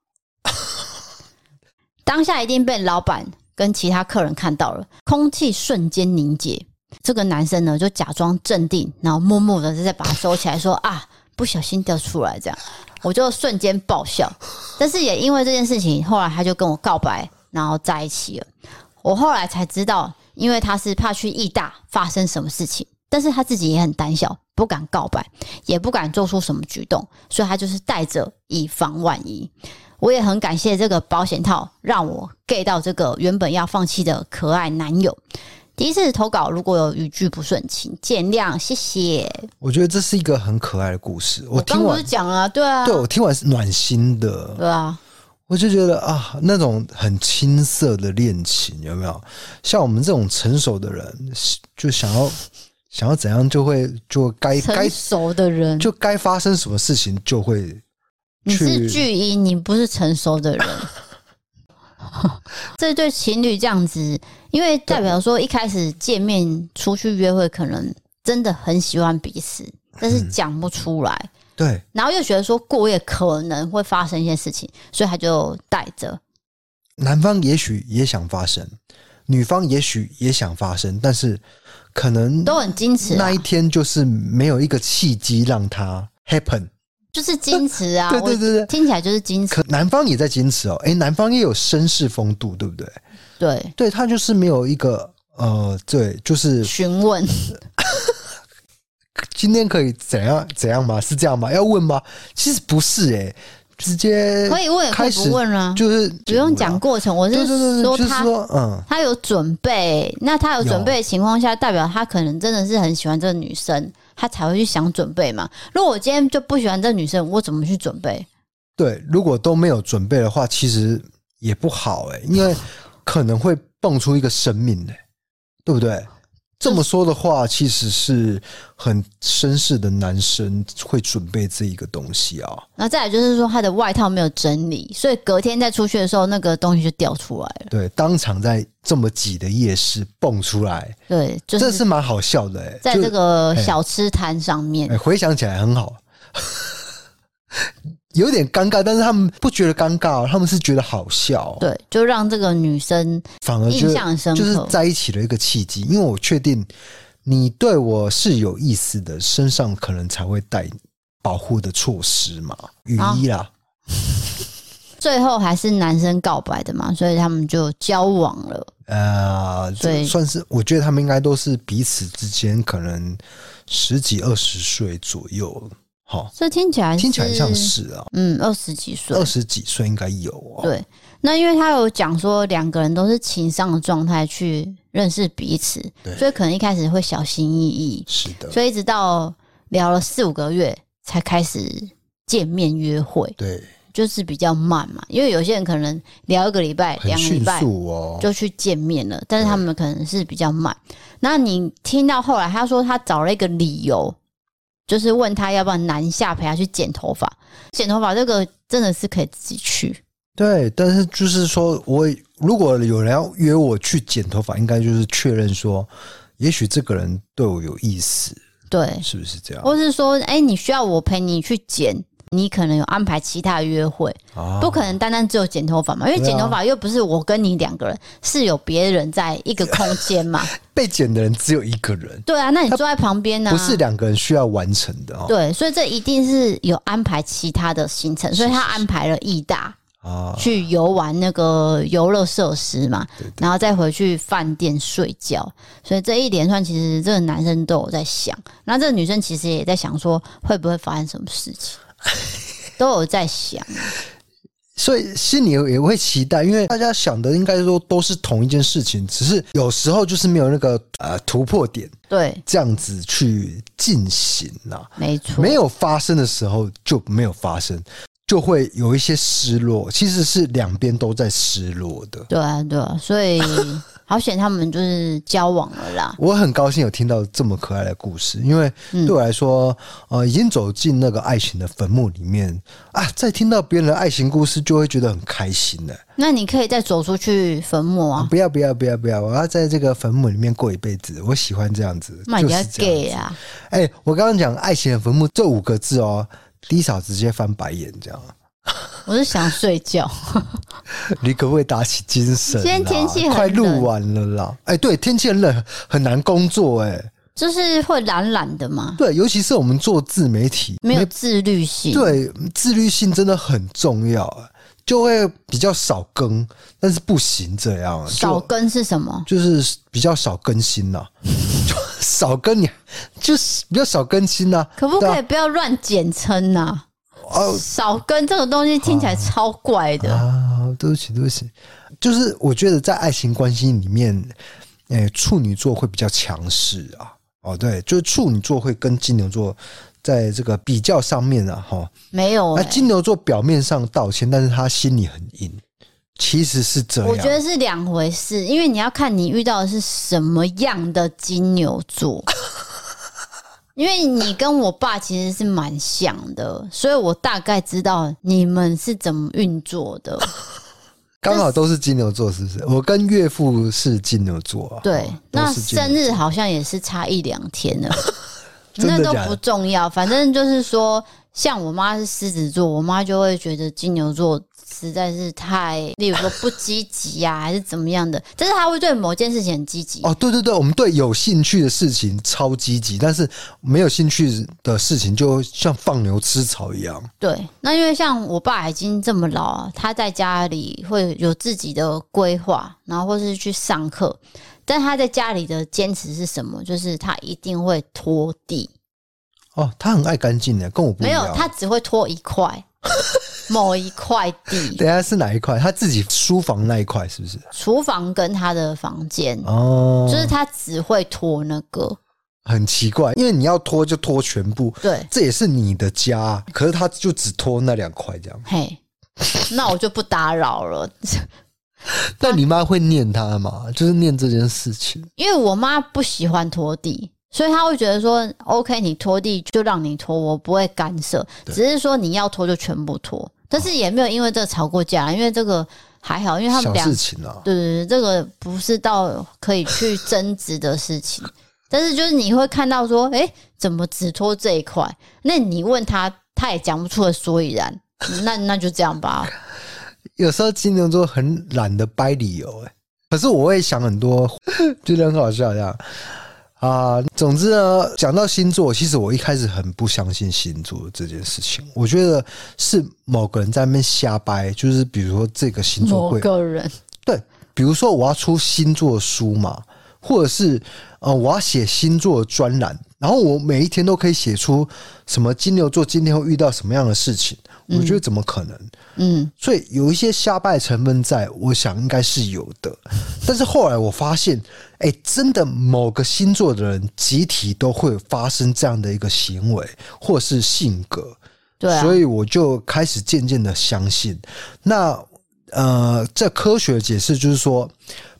当下一定被老板跟其他客人看到了，空气瞬间凝结。这个男生呢，就假装镇定，然后默默的再把它收起来，说：“啊，不小心掉出来。”这样，我就瞬间爆笑。但是也因为这件事情，后来他就跟我告白，然后在一起了。我后来才知道，因为他是怕去义大发生什么事情。但是他自己也很胆小，不敢告白，也不敢做出什么举动，所以他就是带着以防万一。我也很感谢这个保险套，让我 get 到这个原本要放弃的可爱男友。第一次投稿，如果有语句不顺，请见谅，谢谢。我觉得这是一个很可爱的故事。我听完不是讲了，对啊，对我听完是暖心的，对啊，我就觉得啊，那种很青涩的恋情有没有？像我们这种成熟的人，就想要。想要怎样就会就该该熟的人就该发生什么事情就会。你是巨婴，你不是成熟的人。[LAUGHS] 这对情侣这样子，因为代表说一开始见面出去约会，可能真的很喜欢彼此，但是讲不出来。嗯、对，然后又觉得说过夜可能会发生一些事情，所以他就带着。男方也许也想发生，女方也许也想发生，但是。可能都很矜持，那一天就是没有一个契机让他 happen，就是矜持啊。[LAUGHS] 对对对对，听起来就是矜持。可男方也在矜持哦，哎，男方也有绅士风度，对不对？对，对他就是没有一个呃，对，就是询问。[LAUGHS] 今天可以怎样怎样吗？是这样吗？要问吗？其实不是哎。直接可以问，也可以不问啊，就是不用讲过程。我是说他，嗯，他有准备。那他有准备的情况下，代表他可能真的是很喜欢这个女生，他才会去想准备嘛。如果我今天就不喜欢这个女生，我怎么去准备？对，如果都没有准备的话，其实也不好哎，因为可能会蹦出一个生命哎，对不对？这么说的话，其实是很绅士的男生会准备这一个东西啊。那再来就是说，他的外套没有整理，所以隔天再出去的时候，那个东西就掉出来了。对，当场在这么挤的夜市蹦出来，对，就是、这是蛮好笑的哎，在这个小吃摊上面，哎，回想起来很好。有点尴尬，但是他们不觉得尴尬，他们是觉得好笑。对，就让这个女生反而印象深刻，就是在一起的一个契机。因为我确定你对我是有意思的，身上可能才会带保护的措施嘛，雨衣啦。[LAUGHS] 最后还是男生告白的嘛，所以他们就交往了。呃，对，算是我觉得他们应该都是彼此之间可能十几二十岁左右。好，这听起来听起来像是啊，嗯，二十几岁，二十几岁应该有啊。对，那因为他有讲说两个人都是情商的状态去认识彼此，所以可能一开始会小心翼翼，是的，所以一直到聊了四五个月才开始见面约会，对，就是比较慢嘛，因为有些人可能聊一个礼拜、两个礼拜就去见面了，但是他们可能是比较慢。那你听到后来他说他找了一个理由。就是问他要不要南下陪他去剪头发，剪头发这个真的是可以自己去。对，但是就是说我如果有人要约我去剪头发，应该就是确认说，也许这个人对我有意思，对，是不是这样？或是说，哎，你需要我陪你去剪？你可能有安排其他的约会，啊、不可能单单只有剪头发嘛？因为剪头发又不是我跟你两个人，是有别人在一个空间嘛。[LAUGHS] 被剪的人只有一个人，对啊，那你坐在旁边呢？不是两个人需要完成的哦。对，所以这一定是有安排其他的行程，所以他安排了义大啊去游玩那个游乐设施嘛，对对对，然后再回去饭店睡觉。所以这一连串其实这个男生都有在想，那这个女生其实也在想说会不会发生什么事情。[LAUGHS] 都有在想，所以心里也会期待，因为大家想的应该说都是同一件事情，只是有时候就是没有那个呃突破点，对，这样子去进行呐，没错，没有发生的时候就没有发生，就会有一些失落，其实是两边都在失落的，对啊，对啊，所以。[LAUGHS] 好险，他们就是交往了啦。我很高兴有听到这么可爱的故事，因为对我来说，嗯、呃，已经走进那个爱情的坟墓里面啊，再听到别人的爱情故事，就会觉得很开心的。那你可以再走出去坟墓啊，啊！不要不要不要不要！我要在这个坟墓里面过一辈子。我喜欢这样子，那你要给啊！哎、欸，我刚刚讲爱情的坟墓这五个字哦，低嫂直接翻白眼，这样。[LAUGHS] 我是想睡觉，[LAUGHS] 你可不可以打起精神？今天天气快录完了啦！哎、欸，对，天气很冷，很难工作、欸，哎，就是会懒懒的嘛。对，尤其是我们做自媒体，没有自律性。对，自律性真的很重要，就会比较少更，但是不行这样。少更是什么？就是比较少更新呐，就 [LAUGHS] 少更你，就是比较少更新呐。可不可以不要乱简称呐？哦，少跟这种东西听起来超怪的啊，啊！对不起，对不起，就是我觉得在爱情关系里面，诶、欸，处女座会比较强势啊。哦，对，就是处女座会跟金牛座在这个比较上面啊，哈，没有、欸。那金牛座表面上道歉，但是他心里很硬，其实是这样。我觉得是两回事，因为你要看你遇到的是什么样的金牛座。[LAUGHS] 因为你跟我爸其实是蛮像的，所以我大概知道你们是怎么运作的。[LAUGHS] 刚好都是金牛座，是不是？我跟岳父是金牛座啊。对，那生日好像也是差一两天了，[LAUGHS] 那都不重要。反正就是说，像我妈是狮子座，我妈就会觉得金牛座。实在是太，例如说不积极呀，还是怎么样的？但是他会对某件事情很积极。哦，对对对，我们对有兴趣的事情超积极，但是没有兴趣的事情就像放牛吃草一样。对，那因为像我爸已经这么老，他在家里会有自己的规划，然后或是去上课，但他在家里的坚持是什么？就是他一定会拖地。哦，他很爱干净的，跟我不一样。没有，他只会拖一块。[LAUGHS] 某一块地，等下是哪一块？他自己书房那一块是不是？厨房跟他的房间哦，就是他只会拖那个，很奇怪，因为你要拖就拖全部，对，这也是你的家，可是他就只拖那两块这样。嘿，那我就不打扰了。[LAUGHS] 那你妈会念他吗？就是念这件事情，因为我妈不喜欢拖地。所以他会觉得说，OK，你拖地就让你拖，我不会干涉，只是说你要拖就全部拖。但是也没有因为这个吵过架，因为这个还好，因为他们俩，小事情啊，对对对，这个不是到可以去争执的事情。但是就是你会看到说，哎，怎么只拖这一块？那你问他，他也讲不出个所以然。那那就这样吧。[LAUGHS] 有时候金牛座很懒得掰理由，哎，可是我会想很多，[LAUGHS] 觉得很好笑这样。啊，总之呢，讲到星座，其实我一开始很不相信星座这件事情。我觉得是某个人在那边瞎掰，就是比如说这个星座会，某个人对，比如说我要出星座书嘛，或者是呃我要写星座专栏，然后我每一天都可以写出什么金牛座今天会遇到什么样的事情。我觉得怎么可能？嗯，所以有一些瞎掰成分在，我想应该是有的。[LAUGHS] 但是后来我发现，哎，真的某个星座的人集体都会发生这样的一个行为或是性格，对，所以我就开始渐渐的相信。那呃，这科学解释就是说，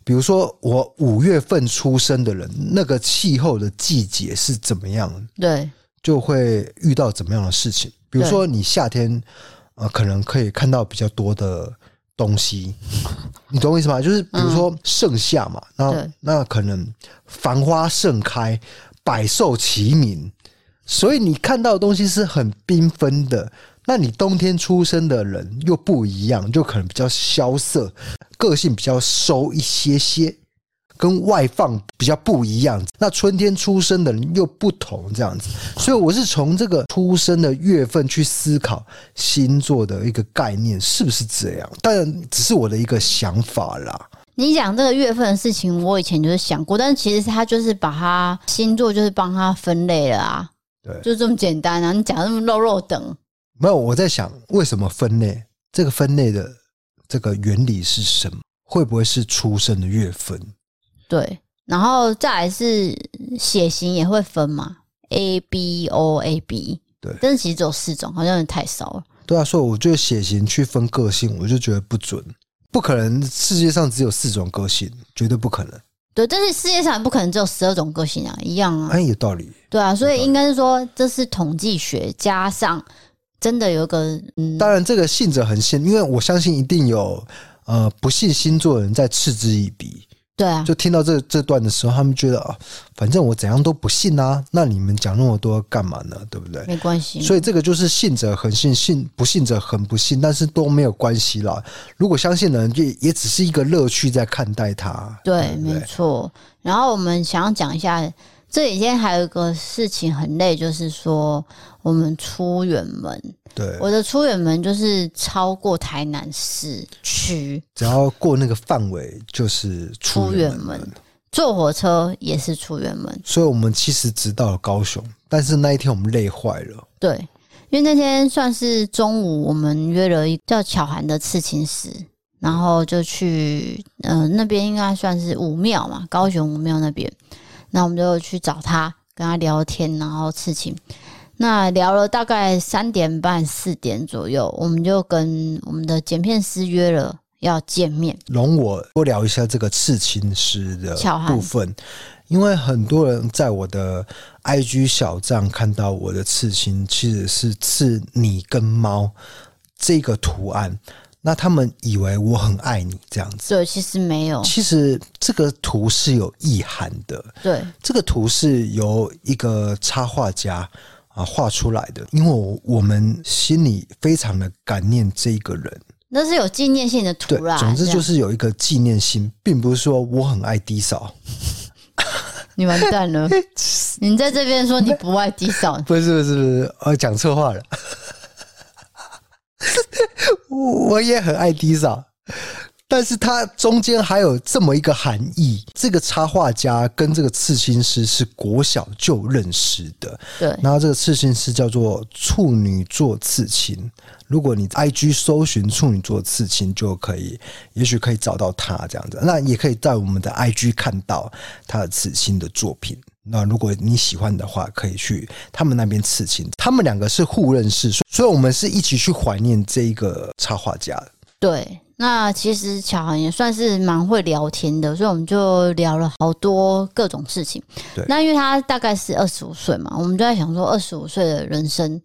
比如说我五月份出生的人，那个气候的季节是怎么样？对，就会遇到怎么样的事情。比如说，你夏天，呃，可能可以看到比较多的东西，[LAUGHS] 你懂我意思吗？就是比如说盛夏嘛，那那可能繁花盛开，百兽齐鸣，所以你看到的东西是很缤纷的。那你冬天出生的人又不一样，就可能比较萧瑟，个性比较收一些些。跟外放比较不一样，那春天出生的人又不同这样子，所以我是从这个出生的月份去思考星座的一个概念是不是这样，但只是我的一个想法啦。你讲这个月份的事情，我以前就是想过，但是其实他就是把它星座就是帮他分类了啊，对，就这么简单啊。你讲那么肉肉等，没有，我在想为什么分类，这个分类的这个原理是什么？会不会是出生的月份？对，然后再来是血型也会分嘛，A B O A B，对，但是其实只有四种，好像有点太少了。对啊，所以我觉得血型去分个性，我就觉得不准，不可能，世界上只有四种个性，绝对不可能。对，但是世界上也不可能只有十二种个性啊，一样啊。哎，有道理。对啊，所以应该是说这是统计学加上真的有一个嗯，当然这个信者恒信，因为我相信一定有呃不信星座的人在嗤之以鼻。对啊，就听到这这段的时候，他们觉得啊，反正我怎样都不信啊，那你们讲那么多干嘛呢？对不对？没关系，所以这个就是信者恒信，信不信者恒不信，但是都没有关系啦。如果相信的人，也也只是一个乐趣在看待它。对，对对没错。然后我们想要讲一下，这几天还有一个事情很累，就是说我们出远门。对，我的出远门就是超过台南市区，只要过那个范围就是出远门，坐火车也是出远门，所以我们其实直到了高雄，但是那一天我们累坏了。对，因为那天算是中午，我们约了一个叫巧涵的刺青师，然后就去，嗯、呃，那边应该算是武庙嘛，高雄武庙那边，那我们就去找他，跟他聊天，然后刺青。那聊了大概三点半四点左右，我们就跟我们的剪片师约了要见面。容我多聊一下这个刺青师的部分，因为很多人在我的 IG 小账看到我的刺青，其实是刺你跟猫这个图案，那他们以为我很爱你这样子。对，其实没有，其实这个图是有意涵的。对，这个图是由一个插画家。啊，画出来的，因为我我们心里非常的感念这一个人，那是有纪念性的图啦。总之就是有一个纪念性，并不是说我很爱低嫂。[LAUGHS] 你完蛋了！[LAUGHS] 你在这边说你不爱低嫂，[LAUGHS] 不是不是不是，我讲错话了。[LAUGHS] 我也很爱低嫂。但是它中间还有这么一个含义，这个插画家跟这个刺青师是国小就认识的。对，然后这个刺青师叫做处女座刺青。如果你 IG 搜寻处女座刺青，就可以，也许可以找到他这样子。那也可以在我们的 IG 看到他的刺青的作品。那如果你喜欢的话，可以去他们那边刺青。他们两个是互认识，所以我们是一起去怀念这一个插画家的。对。那其实巧涵也算是蛮会聊天的，所以我们就聊了好多各种事情。对，那因为他大概是二十五岁嘛，我们就在想说，二十五岁的人生，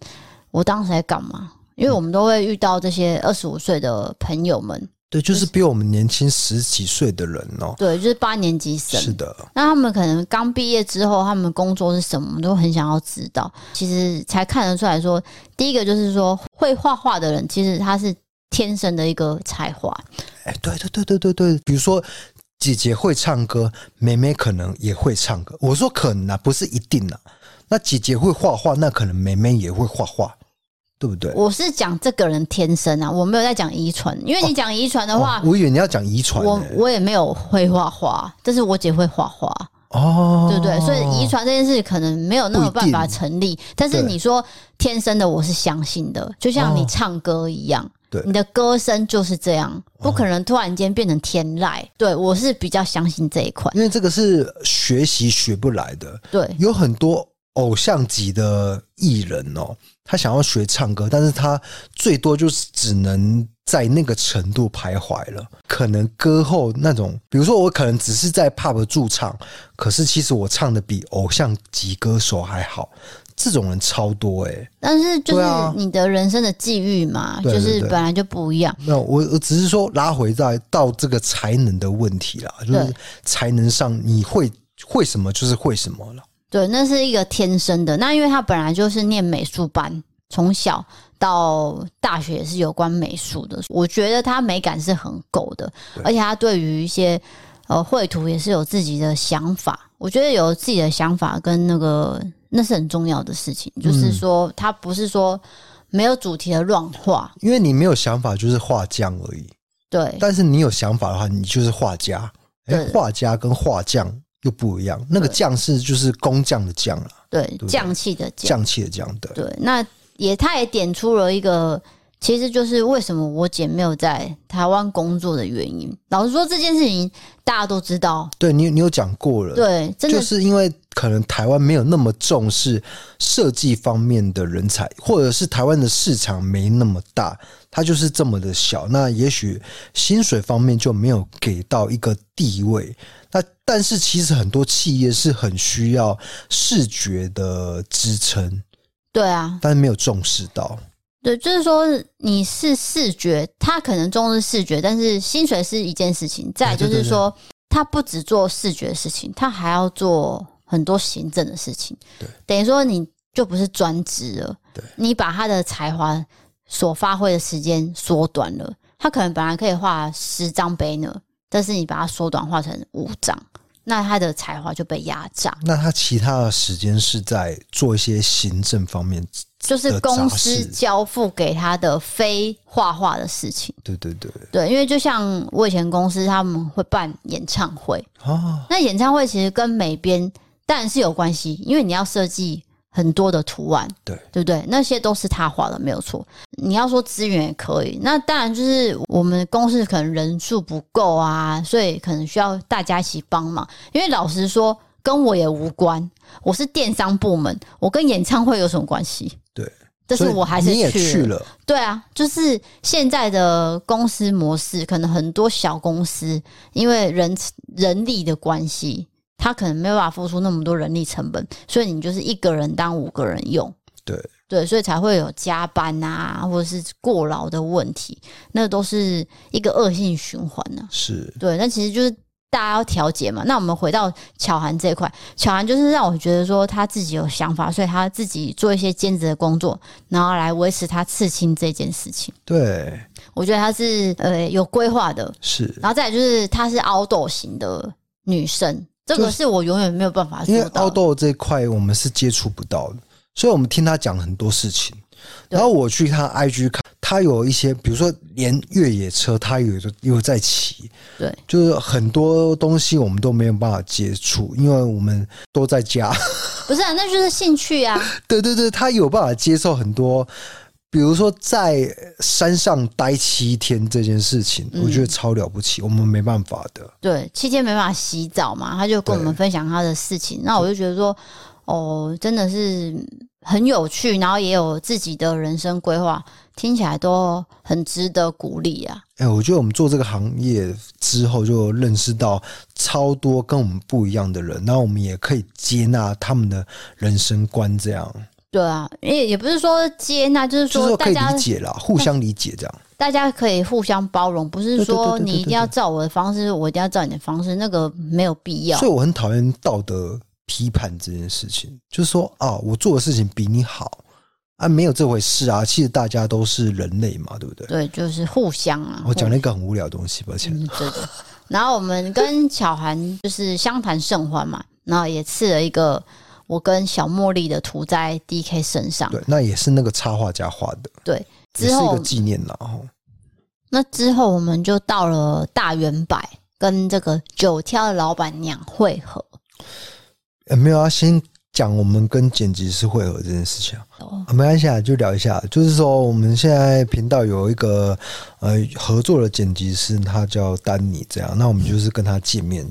我当时在干嘛？因为我们都会遇到这些二十五岁的朋友们，对，就是比我们年轻十几岁的人哦。对，就是八年级生。是的。那他们可能刚毕业之后，他们工作是什么，都很想要知道。其实才看得出来说，第一个就是说会画画的人，其实他是。天生的一个才华，哎，对对对对对对，比如说姐姐会唱歌，妹妹可能也会唱歌。我说可能啊，不是一定啊。那姐姐会画画，那可能妹妹也会画画，对不对？我是讲这个人天生啊，我没有在讲遗传，因为你讲遗传的话，我以为你要讲遗传。我我也没有会画画，但是我姐会画画。哦，对不对？所以遗传这件事可能没有那么办法成立。但是你说天生的，我是相信的，就像你唱歌一样。对，你的歌声就是这样，不可能突然间变成天籁。对，我是比较相信这一块，因为这个是学习学不来的。对，有很多偶像级的艺人哦，他想要学唱歌，但是他最多就是只能在那个程度徘徊了。可能歌后那种，比如说我可能只是在 pub 驻唱，可是其实我唱的比偶像级歌手还好。这种人超多哎、欸，但是就是你的人生的际遇嘛，就是本来就不一样。没有，我我只是说拉回再到这个才能的问题啦，就是才能上你会会什么就是会什么了。对，那是一个天生的。那因为他本来就是念美术班，从小到大学也是有关美术的。我觉得他美感是很够的，而且他对于一些呃绘图也是有自己的想法。我觉得有自己的想法跟那个。那是很重要的事情，就是说，他不是说没有主题的乱画，因为你没有想法就是画匠而已。对，但是你有想法的话，你就是画家。哎，画家跟画匠又不一样，那个匠是就是工匠的匠了。对，匠气的匠，匠气的匠对。对，那也他也点出了一个。其实就是为什么我姐没有在台湾工作的原因。老实说，这件事情大家都知道。对，你你有讲过了。对，真的就是因为可能台湾没有那么重视设计方面的人才，或者是台湾的市场没那么大，它就是这么的小。那也许薪水方面就没有给到一个地位。那但是其实很多企业是很需要视觉的支撑。对啊，但是没有重视到。对，就是说你是视觉，他可能重视视觉，但是薪水是一件事情。再就是说，他不只做视觉的事情，他还要做很多行政的事情。对，等于说你就不是专职了。对，你把他的才华所发挥的时间缩短了，他可能本来可以画十张 banner，但是你把它缩短化成五张。那他的才华就被压榨。那他其他的时间是在做一些行政方面，就是公司交付给他的非画画的事情。对对对对，因为就像我以前公司他们会办演唱会哦，那演唱会其实跟美编当然是有关系，因为你要设计。很多的图案，对对不对？那些都是他画的，没有错。你要说资源也可以，那当然就是我们公司可能人数不够啊，所以可能需要大家一起帮忙。因为老实说，跟我也无关，我是电商部门，我跟演唱会有什么关系？对，但是我还是去了。去了。对啊，就是现在的公司模式，可能很多小公司因为人人力的关系。他可能没有办法付出那么多人力成本，所以你就是一个人当五个人用，对对，所以才会有加班啊，或者是过劳的问题，那都是一个恶性循环呢、啊。是对，那其实就是大家要调节嘛。那我们回到巧涵这一块，巧涵就是让我觉得说他自己有想法，所以他自己做一些兼职的工作，然后来维持他刺青这件事情。对，我觉得他是呃有规划的，是。然后再来就是她是凹斗型的女生。这个是我永远没有办法做到，因为凹豆这一块我们是接触不到的，所以我们听他讲很多事情。然后我去他 IG 看，他有一些，比如说连越野车，他有有在骑，对，就是很多东西我们都没有办法接触，因为我们都在家。[LAUGHS] 不是啊，那就是兴趣啊。对对对，他有办法接受很多。比如说，在山上待七天这件事情，我觉得超了不起，嗯、我们没办法的。对，七天没办法洗澡嘛，他就跟我们分享他的事情。那我就觉得说，哦，真的是很有趣，然后也有自己的人生规划，听起来都很值得鼓励啊。哎、欸，我觉得我们做这个行业之后，就认识到超多跟我们不一样的人，那我们也可以接纳他们的人生观，这样。对啊，也也不是说接纳，就是说大家理解啦，互相理解这样。大家可以互相包容，不是说你一定要照我的方式，我一定要照你的方式，那个没有必要。所以我很讨厌道德批判这件事情，就是说啊，我做的事情比你好啊，没有这回事啊。其实大家都是人类嘛，对不对？对，就是互相啊。我讲了一个很无聊的东西，抱歉。对的。然后我们跟巧涵就是相谈甚欢嘛，然后也刺了一个我跟小茉莉的图在 DK 身上。对，那也是那个插画家画的。对，之后是一个纪念了。那之后我们就到了大圆柏，跟这个九挑的老板娘会合。呃，没有啊，先。讲我们跟剪辑师会合这件事情啊，没关系啊，就聊一下。就是说，我们现在频道有一个呃合作的剪辑师，他叫丹尼，这样。那我们就是跟他见面，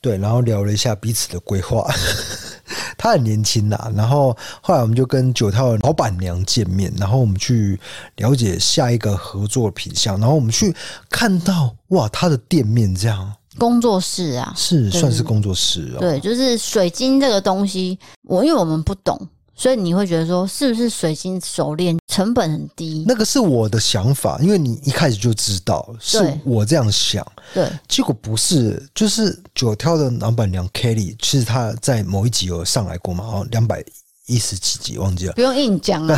对，然后聊了一下彼此的规划。他很年轻呐，然后后来我们就跟九套老板娘见面，然后我们去了解下一个合作品项，然后我们去看到哇，他的店面这样。工作室啊，是算是工作室哦。对，就是水晶这个东西，我因为我们不懂，所以你会觉得说，是不是水晶手链成本很低？那个是我的想法，因为你一开始就知道是我这样想。对，结果不是，就是九挑的老板娘 Kelly，其实她在某一集有上来过嘛，哦，两百一十几集忘记了，不用硬讲了。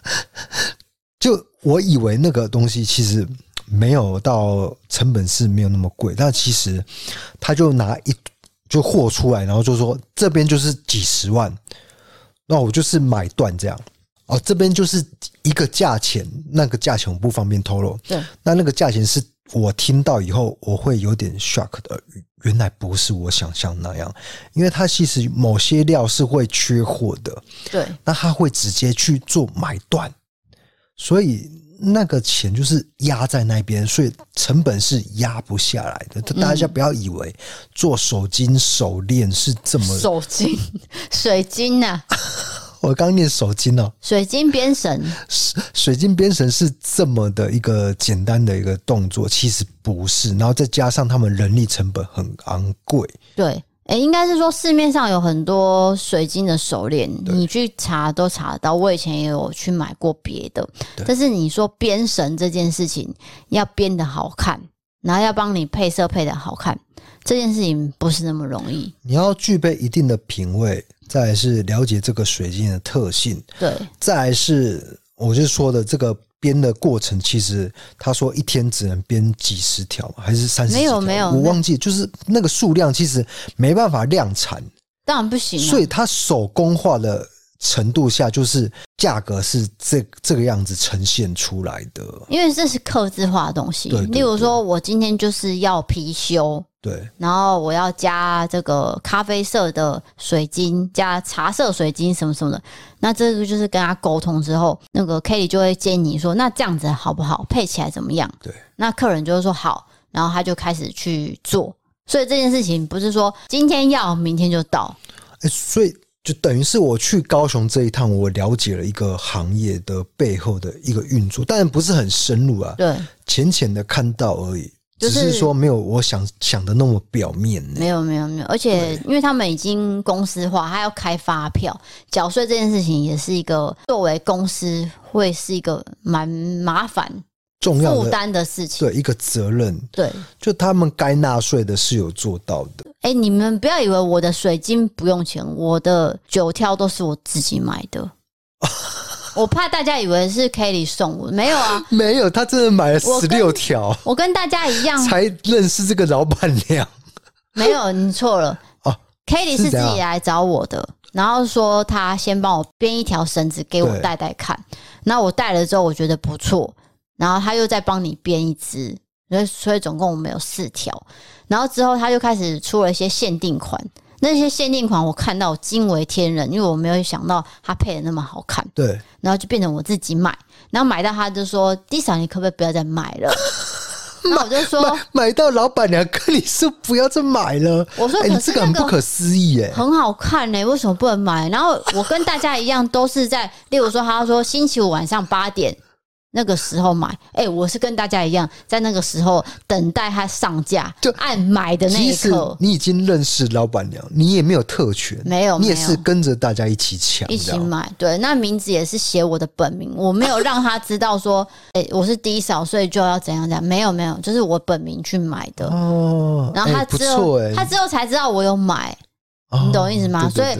[LAUGHS] 就我以为那个东西其实。没有到成本是没有那么贵，但其实他就拿一就货出来，然后就说这边就是几十万，那我就是买断这样哦，这边就是一个价钱，那个价钱我不方便透露。对，那那个价钱是我听到以后我会有点 shock 的，原来不是我想象那样，因为它其实某些料是会缺货的。对，那他会直接去做买断，所以。那个钱就是压在那边，所以成本是压不下来的。大家不要以为做手金手链是这么手金水晶啊！[LAUGHS] 我刚念手金哦，水晶编绳，水晶编绳是这么的一个简单的一个动作，其实不是。然后再加上他们人力成本很昂贵，对。哎，应该是说市面上有很多水晶的手链，你去查都查得到。我以前也有去买过别的，但是你说编绳这件事情要编得好看，然后要帮你配色配得好看，这件事情不是那么容易。你要具备一定的品味，再来是了解这个水晶的特性，对，再来是我就说的这个。编的过程其实他说一天只能编几十条还是三十条？没有没有，我忘记，就是那个数量其实没办法量产，当然不行。所以他手工化的程度下，就是价格是这这个样子呈现出来的。因为这是刻字化的东西，例如说我今天就是要貔貅。对，然后我要加这个咖啡色的水晶，加茶色水晶什么什么的。那这个就是跟他沟通之后，那个 Kelly 就会建议你说，那这样子好不好？配起来怎么样？对，那客人就会说好，然后他就开始去做。所以这件事情不是说今天要，明天就到。哎，所以就等于是我去高雄这一趟，我了解了一个行业的背后的一个运作，当然不是很深入啊，对，浅浅的看到而已。只是说没有我想想的那么表面，没有没有没有，而且因为他们已经公司化，他要开发票缴税这件事情，也是一个作为公司会是一个蛮麻烦、重要负担的事情，对一个责任，对，就他们该纳税的是有做到的。哎，你们不要以为我的水晶不用钱，我的九条都是我自己买的。[LAUGHS] 我怕大家以为是 Kelly 送我，没有啊，[LAUGHS] 没有，他真的买了十六条。我跟大家一样，才认识这个老板娘。没有，你错了。[LAUGHS] 哦，Kelly 是自己来找我的，然后说他先帮我编一条绳子给我戴戴看。那我戴了之后，我觉得不错，然后他又再帮你编一支，所以所以总共我们有四条。然后之后他就开始出了一些限定款。那些限定款我看到惊为天人，因为我没有想到他配的那么好看。对，然后就变成我自己买，然后买到他就说：“Disa，你可不可以不要再买了？” [LAUGHS] 那我就说买：“买到老板娘跟你说不要再买了。”我说：“可是这个很不可思议哎，很好看呢，为什么不能买？”然后我跟大家一样，都是在，例如说，他说星期五晚上八点。那个时候买，哎、欸，我是跟大家一样，在那个时候等待它上架，就按买的那一刻。你已经认识老板娘，你也没有特权，没有，你也是跟着大家一起抢，一起买。对，那名字也是写我的本名，我没有让他知道说，[LAUGHS] 哎、欸，我是 Disa，所以就要怎样怎样。没有，没有，就是我本名去买的。哦，然后他之后，他之后才知道我有买，你懂意思吗？所以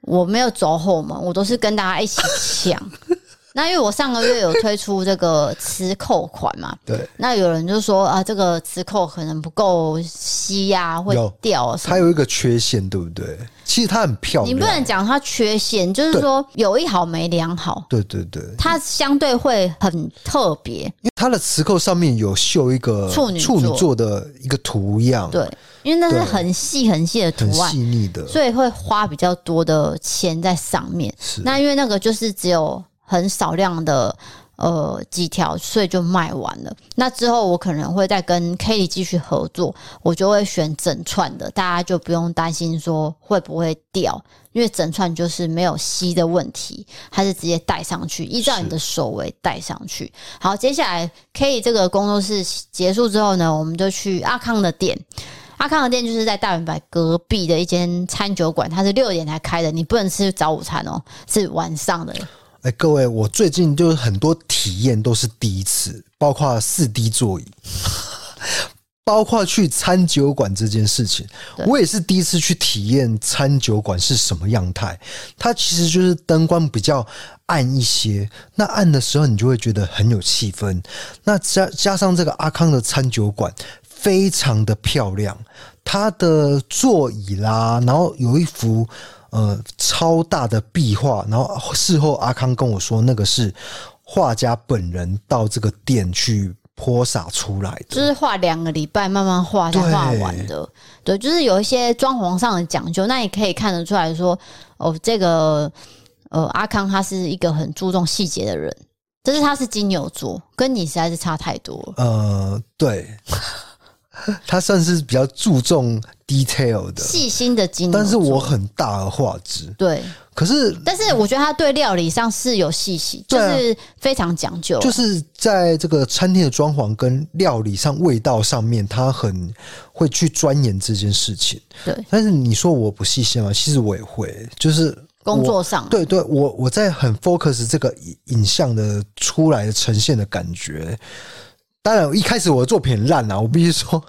我没有走后门，我都是跟大家一起抢。[LAUGHS] 那因为我上个月有推出这个磁扣款嘛，[LAUGHS] 对，那有人就说啊，这个磁扣可能不够吸呀、啊，会掉。它有一个缺陷，对不对？其实它很漂亮。你不能讲它缺陷，就是说有一好没两好。对对对，它相对会很特别，因为它的磁扣上面有绣一个处女处女座的一个图样。对，因为那是很细很细的图案，细腻的，所以会花比较多的钱在上面。那因为那个就是只有。很少量的呃几条，所以就卖完了。那之后我可能会再跟 Kelly 继续合作，我就会选整串的，大家就不用担心说会不会掉，因为整串就是没有吸的问题，它是直接戴上去，依照你的手围戴上去。好，接下来 Kelly 这个工作室结束之后呢，我们就去阿康的店。阿康的店就是在大圆白隔壁的一间餐酒馆，它是六点才开的，你不能吃早午餐哦，是晚上的。哎，各位，我最近就是很多体验都是第一次，包括四 D 座椅，包括去餐酒馆这件事情，我也是第一次去体验餐酒馆是什么样态。它其实就是灯光比较暗一些，那暗的时候你就会觉得很有气氛。那加加上这个阿康的餐酒馆非常的漂亮，它的座椅啦，然后有一幅。呃，超大的壁画，然后事后阿康跟我说，那个是画家本人到这个店去泼洒出来的，就是画两个礼拜慢慢画才画完的。对，对，就是有一些装潢上的讲究，那你可以看得出来说，哦，这个呃阿康他是一个很注重细节的人，但是他是金牛座，跟你实在是差太多了。呃，对。[LAUGHS] 他算是比较注重 detail 的细心的金牛，但是我很大而化之。对，可是但是我觉得他对料理上是有细心，就是非常讲究。就是在这个餐厅的装潢跟料理上、味道上面，他很会去钻研这件事情。对，但是你说我不细心吗？其实我也会，就是工作上，对对，我我在很 focus 这个影像的出来的呈现的感觉。当然，一开始我的作品很烂啊，我必须说。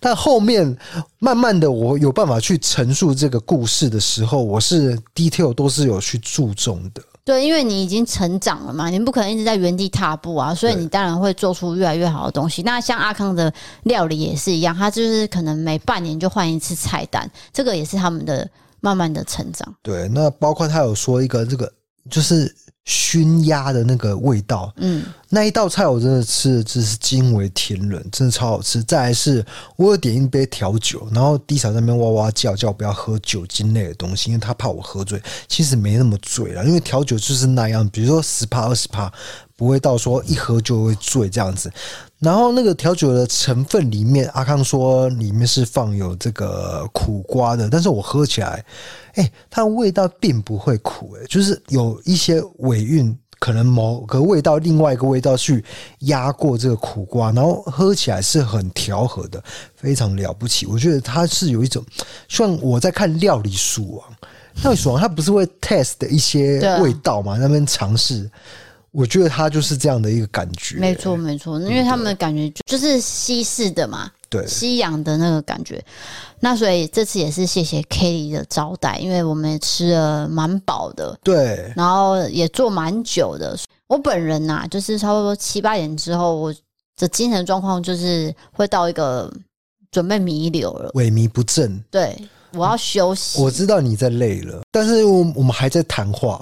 但后面慢慢的，我有办法去陈述这个故事的时候，我是 detail 都是有去注重的。对，因为你已经成长了嘛，你不可能一直在原地踏步啊，所以你当然会做出越来越好的东西。那像阿康的料理也是一样，他就是可能每半年就换一次菜单，这个也是他们的慢慢的成长。对，那包括他有说一个这个就是。熏鸭的那个味道，嗯，那一道菜我真的吃的真是惊为天人，真的超好吃。再来是，我有点一杯调酒，然后低嫂在那边哇哇叫，叫我不要喝酒精类的东西，因为他怕我喝醉。其实没那么醉了，因为调酒就是那样，比如说十趴二十趴，不会到说一喝就会醉这样子。然后那个调酒的成分里面，阿康说里面是放有这个苦瓜的，但是我喝起来，哎、它的味道并不会苦、欸，哎，就是有一些尾韵，可能某个味道，另外一个味道去压过这个苦瓜，然后喝起来是很调和的，非常了不起。我觉得它是有一种像我在看料理鼠王，料理鼠王它不是会 test 的一些味道嘛，那边尝试。我觉得他就是这样的一个感觉，没错没错，因为他们的感觉就是西式的嘛，对，西洋的那个感觉。那所以这次也是谢谢 Kelly 的招待，因为我们也吃了蛮饱的，对，然后也做蛮久的。我本人呐、啊，就是差不多七八点之后，我的精神状况就是会到一个准备弥留了，萎靡不振。对，我要休息。我知道你在累了，但是我我们还在谈话。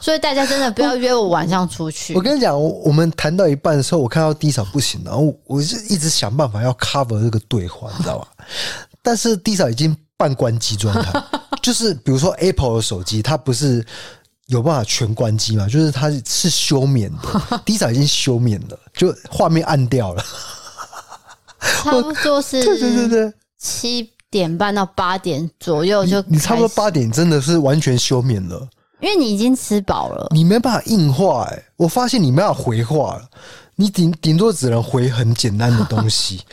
所以大家真的不要约我晚上出去。我跟你讲，我们谈到一半的时候，我看到 D 嫂不行了，然后我就一直想办法要 cover 这个对话，你知道吧？[LAUGHS] 但是 D 嫂已经半关机状态，[LAUGHS] 就是比如说 Apple 的手机，它不是有办法全关机嘛？就是它是休眠的，[LAUGHS] D 嫂已经休眠了，就画面暗掉了。差不多是对对对对，七点半到八点左右就你，你差不多八点真的是完全休眠了。因为你已经吃饱了，你没办法硬化哎、欸，我发现你没办法回话了，你顶顶多只能回很简单的东西。[LAUGHS]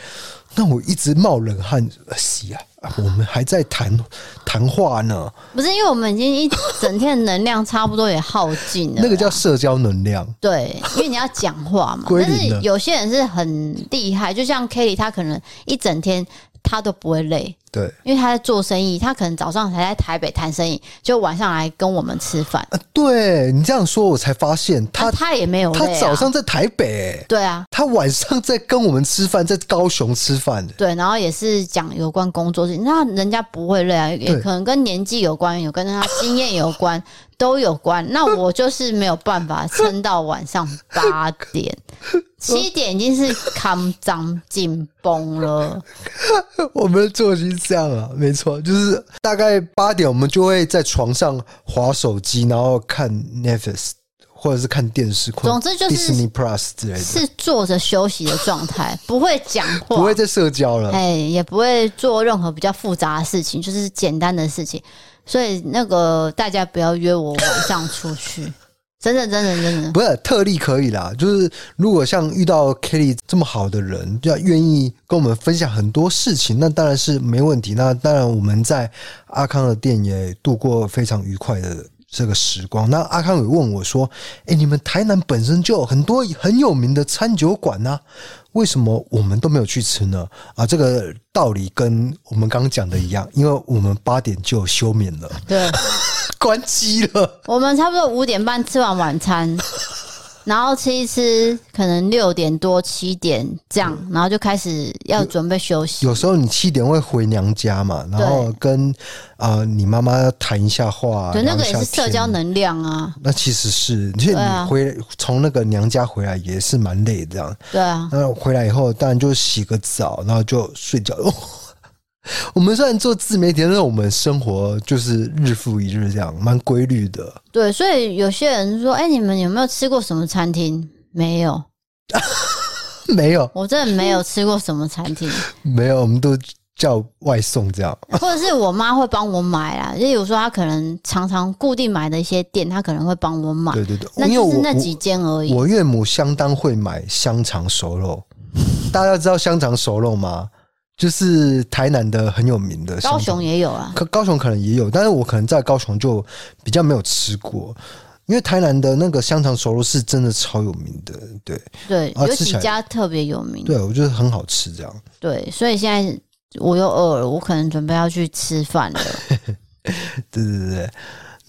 那我一直冒冷汗，是啊，我们还在谈谈话呢。不是因为我们已经一整天的能量差不多也耗尽了，那个叫社交能量。对，因为你要讲话嘛。但是有些人是很厉害，就像 Kelly，他可能一整天。他都不会累。对，因为他在做生意，他可能早上才在台北谈生意，就晚上来跟我们吃饭。啊，对你这样说，我才发现他、啊、他也没有、啊，他早上在台北，对啊，他晚上在跟我们吃饭，在高雄吃饭。对，然后也是讲有关工作事情，那人家不会累啊，也可能跟年纪有关，有跟他经验有关。都有关，那我就是没有办法撑到晚上八点，七点已经是 [LAUGHS] 康张紧绷了。我们的作息是这样啊，没错，就是大概八点，我们就会在床上划手机，然后看 Netflix 或者是看电视，总之就是 Disney Plus 之类的，是坐着休息的状态，[LAUGHS] 不会讲话，不会再社交了，哎，也不会做任何比较复杂的事情，就是简单的事情。所以那个大家不要约我晚上出去，真的真的真的不是特例可以啦。就是如果像遇到 Kelly 这么好的人，要愿意跟我们分享很多事情，那当然是没问题。那当然我们在阿康的店也度过非常愉快的这个时光。那阿康也问我说：“哎，你们台南本身就有很多很有名的餐酒馆啊。”为什么我们都没有去吃呢？啊，这个道理跟我们刚刚讲的一样，因为我们八点就休眠了，对，关机了。我们差不多五点半吃完晚餐。[LAUGHS] 然后吃一吃，可能六点多七点这样，然后就开始要准备休息。有，有时候你七点会回娘家嘛，然后跟啊、呃、你妈妈谈一下话，对，那个也是社交能量啊。那其实是，其实你回从那个娘家回来也是蛮累的这样。对啊，那回来以后当然就洗个澡，然后就睡觉。哦我们虽然做自媒体，但是我们生活就是日复一日这样，蛮规律的。对，所以有些人说：“哎、欸，你们有没有吃过什么餐厅？”没有，[LAUGHS] 没有，我真的没有吃过什么餐厅。[LAUGHS] 没有，我们都叫外送这样，[LAUGHS] 或者是我妈会帮我买啊。就有时候她可能常常固定买的一些店，她可能会帮我买。对对对，那就是那几间而已。我岳母相当会买香肠熟肉，大家知道香肠熟肉吗？就是台南的很有名的，高雄也有啊，可高雄可能也有，但是我可能在高雄就比较没有吃过，因为台南的那个香肠熟肉是真的超有名的，对。对，有几家特别有名，对我觉得很好吃，这样。对，所以现在我又饿了，我可能准备要去吃饭了，对 [LAUGHS] 对对。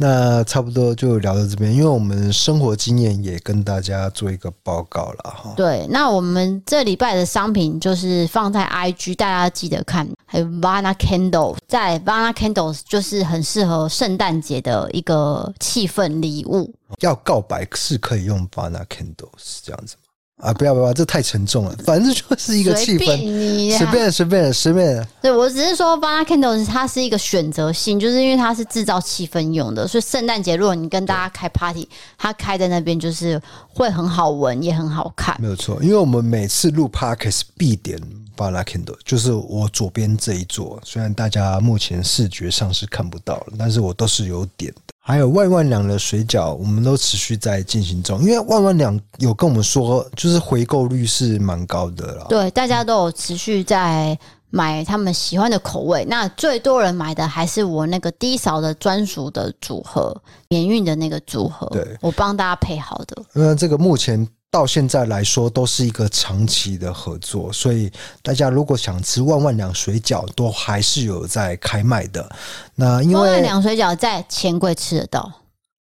那差不多就聊到这边，因为我们生活经验也跟大家做一个报告了哈。对，那我们这礼拜的商品就是放在 IG，大家记得看。还有 Vana Candle，在 Vana Candles 就是很适合圣诞节的一个气氛礼物。要告白是可以用 Vana Candles 这样子吗？啊，不要不要，这太沉重了。反正就是一个气氛，随便随便随便。对，我只是说 Candles 它是一个选择性，就是因为它是制造气氛用的，所以圣诞节如果你跟大家开 party，它开在那边就是会很好闻，也很好看。没有错，因为我们每次录 podcast 必点 Candle，就是我左边这一座，虽然大家目前视觉上是看不到了，但是我都是有点的。还有万万两的水饺，我们都持续在进行中。因为万万两有跟我们说，就是回购率是蛮高的了。对，大家都有持续在买他们喜欢的口味。那最多人买的还是我那个低勺的专属的组合，免运的那个组合。对，我帮大家配好的。那这个目前。到现在来说都是一个长期的合作，所以大家如果想吃万万两水饺，都还是有在开卖的。那因为万万两水饺在钱柜吃得到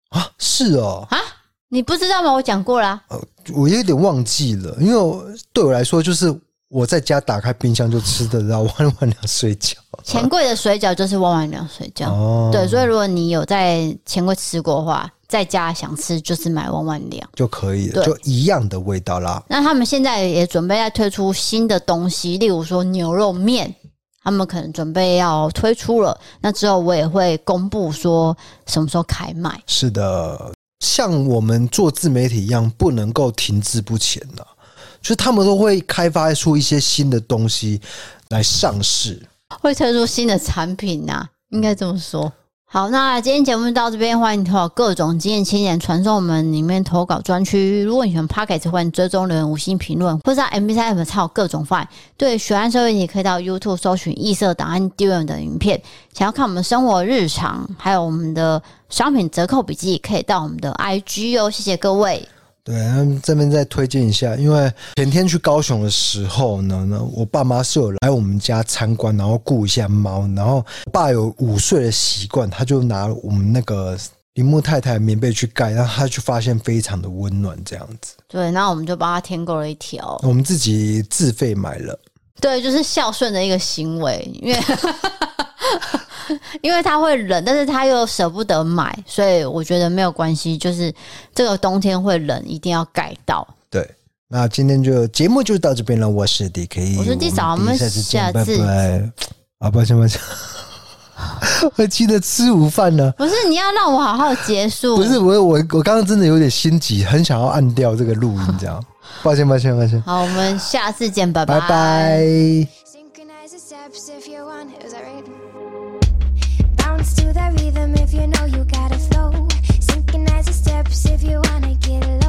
啊？是哦啊，你不知道吗？我讲过啦。呃，我有点忘记了，因为我对我来说，就是我在家打开冰箱就吃得到万万两水饺。钱柜的水饺就是万万两水饺哦。对，所以如果你有在钱柜吃过的话。在家想吃就是买万万两就可以了，就一样的味道啦。那他们现在也准备在推出新的东西，例如说牛肉面，他们可能准备要推出了。那之后我也会公布说什么时候开卖。是的，像我们做自媒体一样，不能够停滞不前的，就是他们都会开发出一些新的东西来上市，会推出新的产品呐、啊，应该这么说。好，那今天节目到这边，欢迎投稿各种经验青年传送门里面投稿专区。如果你喜欢 Pocket，欢迎追踪留言五星评论，或在 MB3 App 抄各种 fine？。对，学案社会题可以到 YouTube 搜寻异色档案 Doom 的影片。想要看我们生活日常，还有我们的商品折扣笔记，可以到我们的 IG 哦。谢谢各位。对，这边再推荐一下，因为前天去高雄的时候呢，呢，我爸妈是有来我们家参观，然后顾一下猫，然后我爸有午睡的习惯，他就拿我们那个铃木太太棉被去盖，然后他就发现非常的温暖，这样子。对，然后我们就帮他添购了一条，我们自己自费买了。对，就是孝顺的一个行为，因为。[LAUGHS] 因为他会冷，但是他又舍不得买，所以我觉得没有关系。就是这个冬天会冷，一定要盖到。对，那今天就节目就到这边了。我是 DK，我是 D 嫂，我们下次见，拜拜。啊，抱歉抱歉，[LAUGHS] 我记得吃午饭呢。不是，你要让我好好结束。不是，我我我刚刚真的有点心急，很想要按掉这个录音，这样。[LAUGHS] 抱歉抱歉抱歉。好，我们下次见，拜拜拜 to the rhythm if you know you gotta flow. synchronize as steps if you wanna get low.